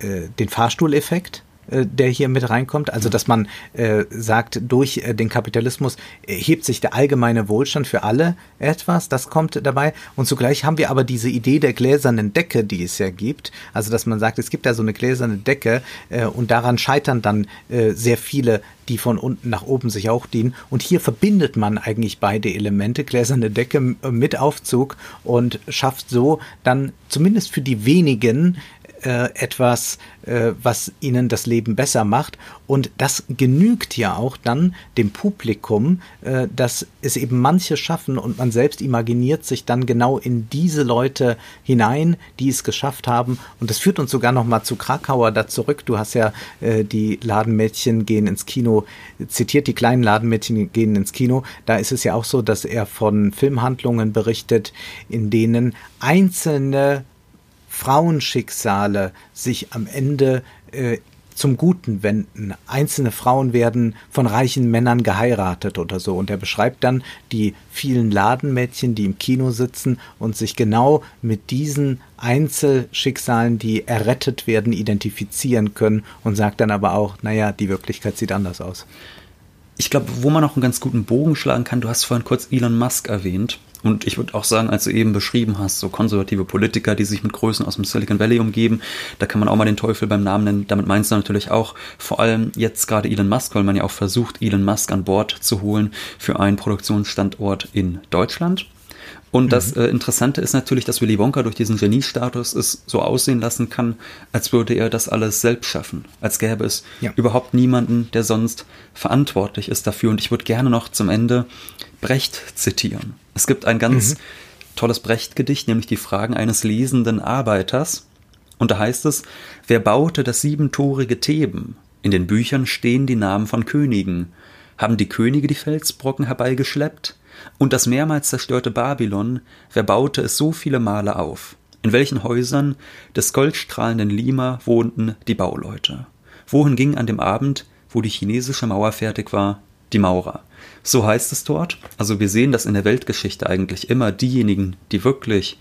äh, den Fahrstuhleffekt, der hier mit reinkommt. Also, dass man äh, sagt, durch äh, den Kapitalismus hebt sich der allgemeine Wohlstand für alle etwas, das kommt dabei. Und zugleich haben wir aber diese Idee der gläsernen Decke, die es ja gibt. Also, dass man sagt, es gibt da so eine gläserne Decke äh, und daran scheitern dann äh, sehr viele, die von unten nach oben sich auch dienen. Und hier verbindet man eigentlich beide Elemente, gläserne Decke mit Aufzug und schafft so dann zumindest für die wenigen äh, etwas, äh, was ihnen das Leben besser macht. Und das genügt ja auch dann dem Publikum, äh, dass es eben manche schaffen und man selbst imaginiert sich dann genau in diese Leute hinein, die es geschafft haben. Und das führt uns sogar noch mal zu Krakauer da zurück. Du hast ja äh, die Ladenmädchen gehen ins Kino zitiert, die kleinen Ladenmädchen gehen ins Kino. Da ist es ja auch so, dass er von Filmhandlungen berichtet, in denen einzelne Frauenschicksale sich am Ende äh, zum Guten wenden. Einzelne Frauen werden von reichen Männern geheiratet oder so. Und er beschreibt dann die vielen Ladenmädchen, die im Kino sitzen und sich genau mit diesen Einzelschicksalen, die errettet werden, identifizieren können und sagt dann aber auch, naja, die Wirklichkeit sieht anders aus. Ich glaube, wo man auch einen ganz guten Bogen schlagen kann, du hast vorhin kurz Elon Musk erwähnt. Und ich würde auch sagen, als du eben beschrieben hast, so konservative Politiker, die sich mit Größen aus dem Silicon Valley umgeben, da kann man auch mal den Teufel beim Namen nennen. Damit meinst du natürlich auch vor allem jetzt gerade Elon Musk, weil man ja auch versucht, Elon Musk an Bord zu holen für einen Produktionsstandort in Deutschland. Und mhm. das äh, Interessante ist natürlich, dass Willy Wonka durch diesen Geniestatus es so aussehen lassen kann, als würde er das alles selbst schaffen. Als gäbe es ja. überhaupt niemanden, der sonst verantwortlich ist dafür. Und ich würde gerne noch zum Ende Brecht zitieren. Es gibt ein ganz mhm. tolles Brecht-Gedicht, nämlich die Fragen eines lesenden Arbeiters. Und da heißt es, wer baute das siebentorige Theben? In den Büchern stehen die Namen von Königen. Haben die Könige die Felsbrocken herbeigeschleppt? Und das mehrmals zerstörte Babylon, wer baute es so viele Male auf? In welchen Häusern des goldstrahlenden Lima wohnten die Bauleute? Wohin ging an dem Abend, wo die chinesische Mauer fertig war, die Maurer? So heißt es dort. Also wir sehen das in der Weltgeschichte eigentlich immer diejenigen, die wirklich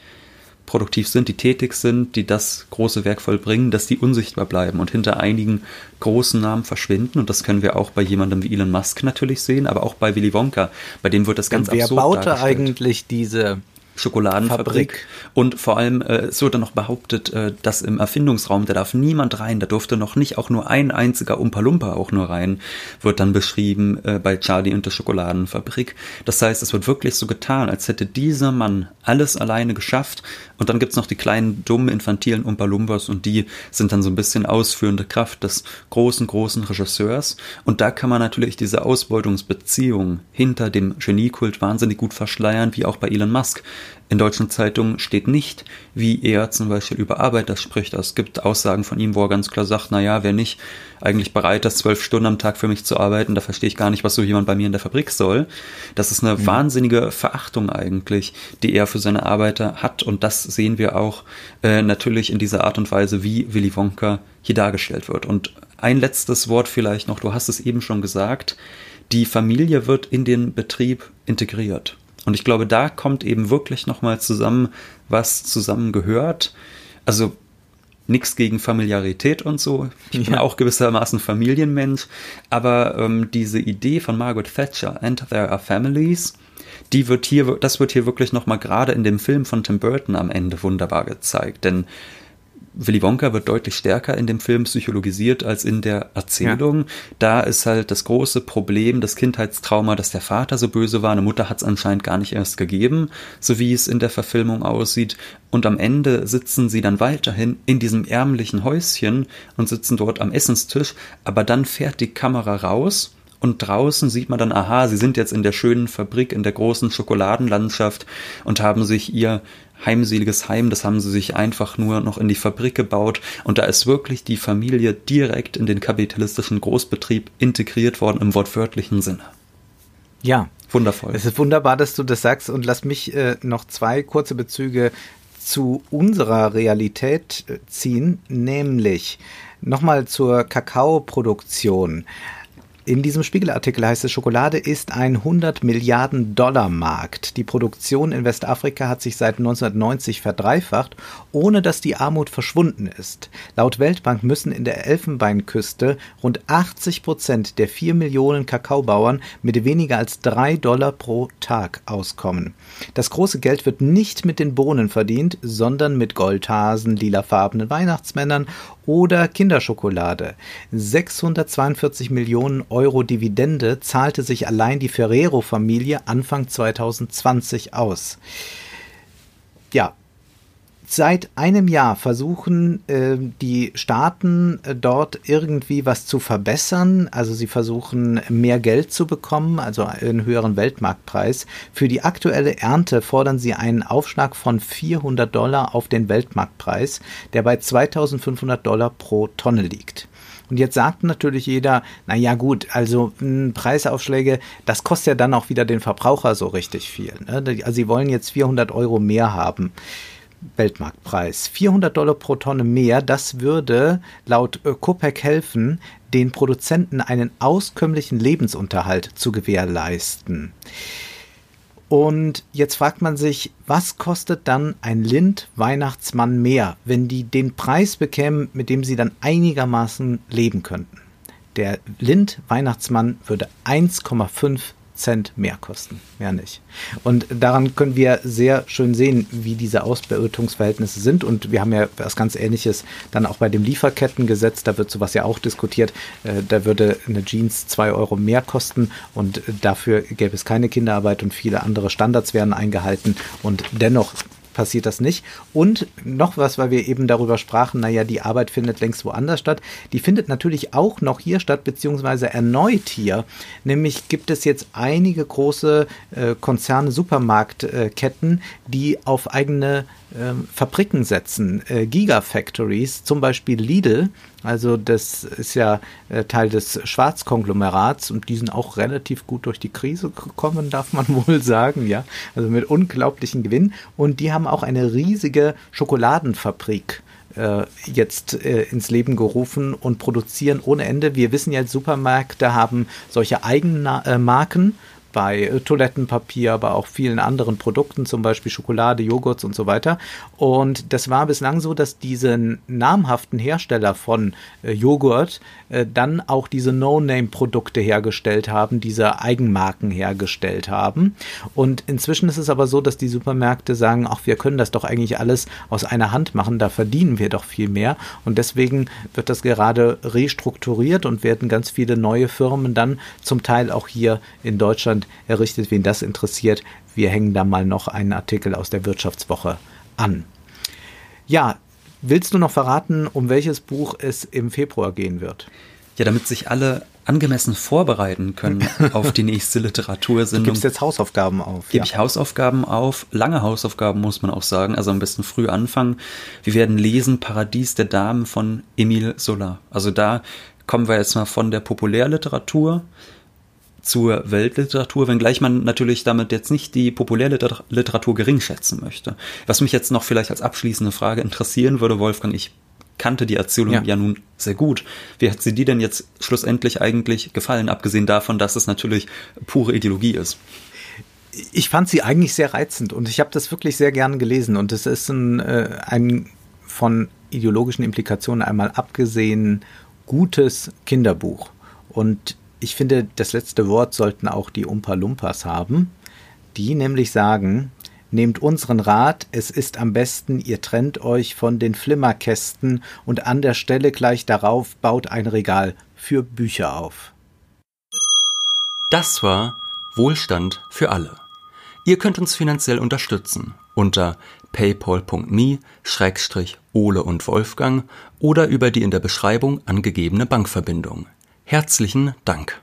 produktiv sind, die tätig sind, die das große Werk vollbringen, dass die unsichtbar bleiben und hinter einigen großen Namen verschwinden. Und das können wir auch bei jemandem wie Elon Musk natürlich sehen, aber auch bei Willy Wonka. Bei dem wird das ganz und wer absurd baute eigentlich diese Schokoladenfabrik. Fabrik. Und vor allem, äh, es wurde noch behauptet, äh, dass im Erfindungsraum, da darf niemand rein, da durfte noch nicht auch nur ein einziger Umpa-Lumpa auch nur rein, wird dann beschrieben äh, bei Charlie und der Schokoladenfabrik. Das heißt, es wird wirklich so getan, als hätte dieser Mann alles alleine geschafft. Und dann gibt's noch die kleinen, dummen, infantilen Umpa-Lumpas und die sind dann so ein bisschen ausführende Kraft des großen, großen Regisseurs. Und da kann man natürlich diese Ausbeutungsbeziehung hinter dem Geniekult wahnsinnig gut verschleiern, wie auch bei Elon Musk. In deutschen Zeitungen steht nicht, wie er zum Beispiel über Arbeiter spricht. Es gibt Aussagen von ihm, wo er ganz klar sagt, na ja, wer nicht eigentlich bereit ist, zwölf Stunden am Tag für mich zu arbeiten, da verstehe ich gar nicht, was so jemand bei mir in der Fabrik soll. Das ist eine mhm. wahnsinnige Verachtung eigentlich, die er für seine Arbeiter hat. Und das sehen wir auch äh, natürlich in dieser Art und Weise, wie Willy Wonka hier dargestellt wird. Und ein letztes Wort vielleicht noch, du hast es eben schon gesagt, die Familie wird in den Betrieb integriert. Und ich glaube, da kommt eben wirklich nochmal zusammen, was zusammengehört. Also nichts gegen Familiarität und so. Ich bin ja. auch gewissermaßen Familienmensch. Aber ähm, diese Idee von Margaret Thatcher, And There Are Families, die wird hier, das wird hier wirklich nochmal gerade in dem Film von Tim Burton am Ende wunderbar gezeigt. Denn Willy Wonka wird deutlich stärker in dem Film psychologisiert als in der Erzählung. Ja. Da ist halt das große Problem, das Kindheitstrauma, dass der Vater so böse war. Eine Mutter hat es anscheinend gar nicht erst gegeben, so wie es in der Verfilmung aussieht. Und am Ende sitzen sie dann weiterhin in diesem ärmlichen Häuschen und sitzen dort am Essenstisch. Aber dann fährt die Kamera raus und draußen sieht man dann, aha, sie sind jetzt in der schönen Fabrik, in der großen Schokoladenlandschaft und haben sich ihr heimseliges Heim, das haben sie sich einfach nur noch in die Fabrik gebaut und da ist wirklich die Familie direkt in den kapitalistischen Großbetrieb integriert worden im wortwörtlichen Sinne. Ja. Wundervoll. Es ist wunderbar, dass du das sagst und lass mich äh, noch zwei kurze Bezüge zu unserer Realität äh, ziehen, nämlich nochmal zur Kakaoproduktion. In diesem Spiegelartikel heißt es, Schokolade ist ein 100 Milliarden Dollar Markt. Die Produktion in Westafrika hat sich seit 1990 verdreifacht, ohne dass die Armut verschwunden ist. Laut Weltbank müssen in der Elfenbeinküste rund 80 Prozent der 4 Millionen Kakaobauern mit weniger als 3 Dollar pro Tag auskommen. Das große Geld wird nicht mit den Bohnen verdient, sondern mit Goldhasen, lilafarbenen Weihnachtsmännern oder Kinderschokolade. 642 Millionen Euro Dividende zahlte sich allein die Ferrero-Familie Anfang 2020 aus. Ja, Seit einem Jahr versuchen äh, die Staaten äh, dort irgendwie was zu verbessern. Also sie versuchen mehr Geld zu bekommen, also einen höheren Weltmarktpreis. Für die aktuelle Ernte fordern sie einen Aufschlag von 400 Dollar auf den Weltmarktpreis, der bei 2500 Dollar pro Tonne liegt. Und jetzt sagt natürlich jeder, na ja gut, also mh, hm, Preisaufschläge, das kostet ja dann auch wieder den Verbraucher so richtig viel. Ne? Also sie wollen jetzt 400 Euro mehr haben. Weltmarktpreis. 400 Dollar pro Tonne mehr, das würde laut COPEC helfen, den Produzenten einen auskömmlichen Lebensunterhalt zu gewährleisten. Und jetzt fragt man sich, was kostet dann ein Lind-Weihnachtsmann mehr, wenn die den Preis bekämen, mit dem sie dann einigermaßen leben könnten? Der Lind-Weihnachtsmann würde 1,5 Cent mehr kosten, mehr nicht. Und daran können wir sehr schön sehen, wie diese Ausbeutungsverhältnisse sind. Und wir haben ja was ganz Ähnliches dann auch bei dem Lieferkettengesetz, da wird sowas ja auch diskutiert. Äh, da würde eine Jeans zwei Euro mehr kosten und dafür gäbe es keine Kinderarbeit und viele andere Standards werden eingehalten. Und dennoch passiert das nicht. Und noch was, weil wir eben darüber sprachen, naja, die Arbeit findet längst woanders statt. Die findet natürlich auch noch hier statt, beziehungsweise erneut hier. Nämlich gibt es jetzt einige große äh, Konzerne, Supermarktketten, die auf eigene ähm, Fabriken setzen, äh, Gigafactories, zum Beispiel Lidl, also das ist ja äh, Teil des Schwarzkonglomerats und die sind auch relativ gut durch die Krise gekommen, darf man wohl sagen, ja, also mit unglaublichen Gewinn. Und die haben auch eine riesige Schokoladenfabrik äh, jetzt äh, ins Leben gerufen und produzieren ohne Ende. Wir wissen ja, Supermärkte haben solche Eigenmarken bei äh, Toilettenpapier, aber auch vielen anderen Produkten, zum Beispiel Schokolade, Joghurt und so weiter. Und das war bislang so, dass diese namhaften Hersteller von äh, Joghurt äh, dann auch diese No-Name-Produkte hergestellt haben, diese Eigenmarken hergestellt haben. Und inzwischen ist es aber so, dass die Supermärkte sagen, ach, wir können das doch eigentlich alles aus einer Hand machen, da verdienen wir doch viel mehr. Und deswegen wird das gerade restrukturiert und werden ganz viele neue Firmen dann zum Teil auch hier in Deutschland errichtet. Wen das interessiert, wir hängen da mal noch einen Artikel aus der Wirtschaftswoche an. Ja, willst du noch verraten, um welches Buch es im Februar gehen wird? Ja, damit sich alle angemessen vorbereiten können auf die nächste Literatursendung. Du gibst jetzt Hausaufgaben auf. Gebe ja. ich Hausaufgaben auf, lange Hausaufgaben muss man auch sagen, also am besten früh anfangen. Wir werden lesen Paradies der Damen von Emile Solar. Also da kommen wir jetzt mal von der Populärliteratur zur Weltliteratur, wenngleich man natürlich damit jetzt nicht die Populärliteratur gering schätzen möchte. Was mich jetzt noch vielleicht als abschließende Frage interessieren würde, Wolfgang, ich kannte die Erzählung ja. ja. nun sehr gut. Wie hat sie dir denn jetzt schlussendlich eigentlich gefallen, abgesehen davon, dass es natürlich pure Ideologie ist? Ich fand sie eigentlich sehr reizend und ich habe das wirklich sehr gern gelesen und es ist ein, äh, ein von ideologischen Implikationen einmal abgesehen gutes Kinderbuch. Und ich finde, das letzte Wort sollten auch die Umpa Lumpas haben, die nämlich sagen, nehmt unseren Rat, es ist am besten, ihr trennt euch von den Flimmerkästen und an der Stelle gleich darauf baut ein Regal für Bücher auf. Das war Wohlstand für alle. Ihr könnt uns finanziell unterstützen unter paypal.me-ole und Wolfgang oder über die in der Beschreibung angegebene Bankverbindung. Herzlichen Dank.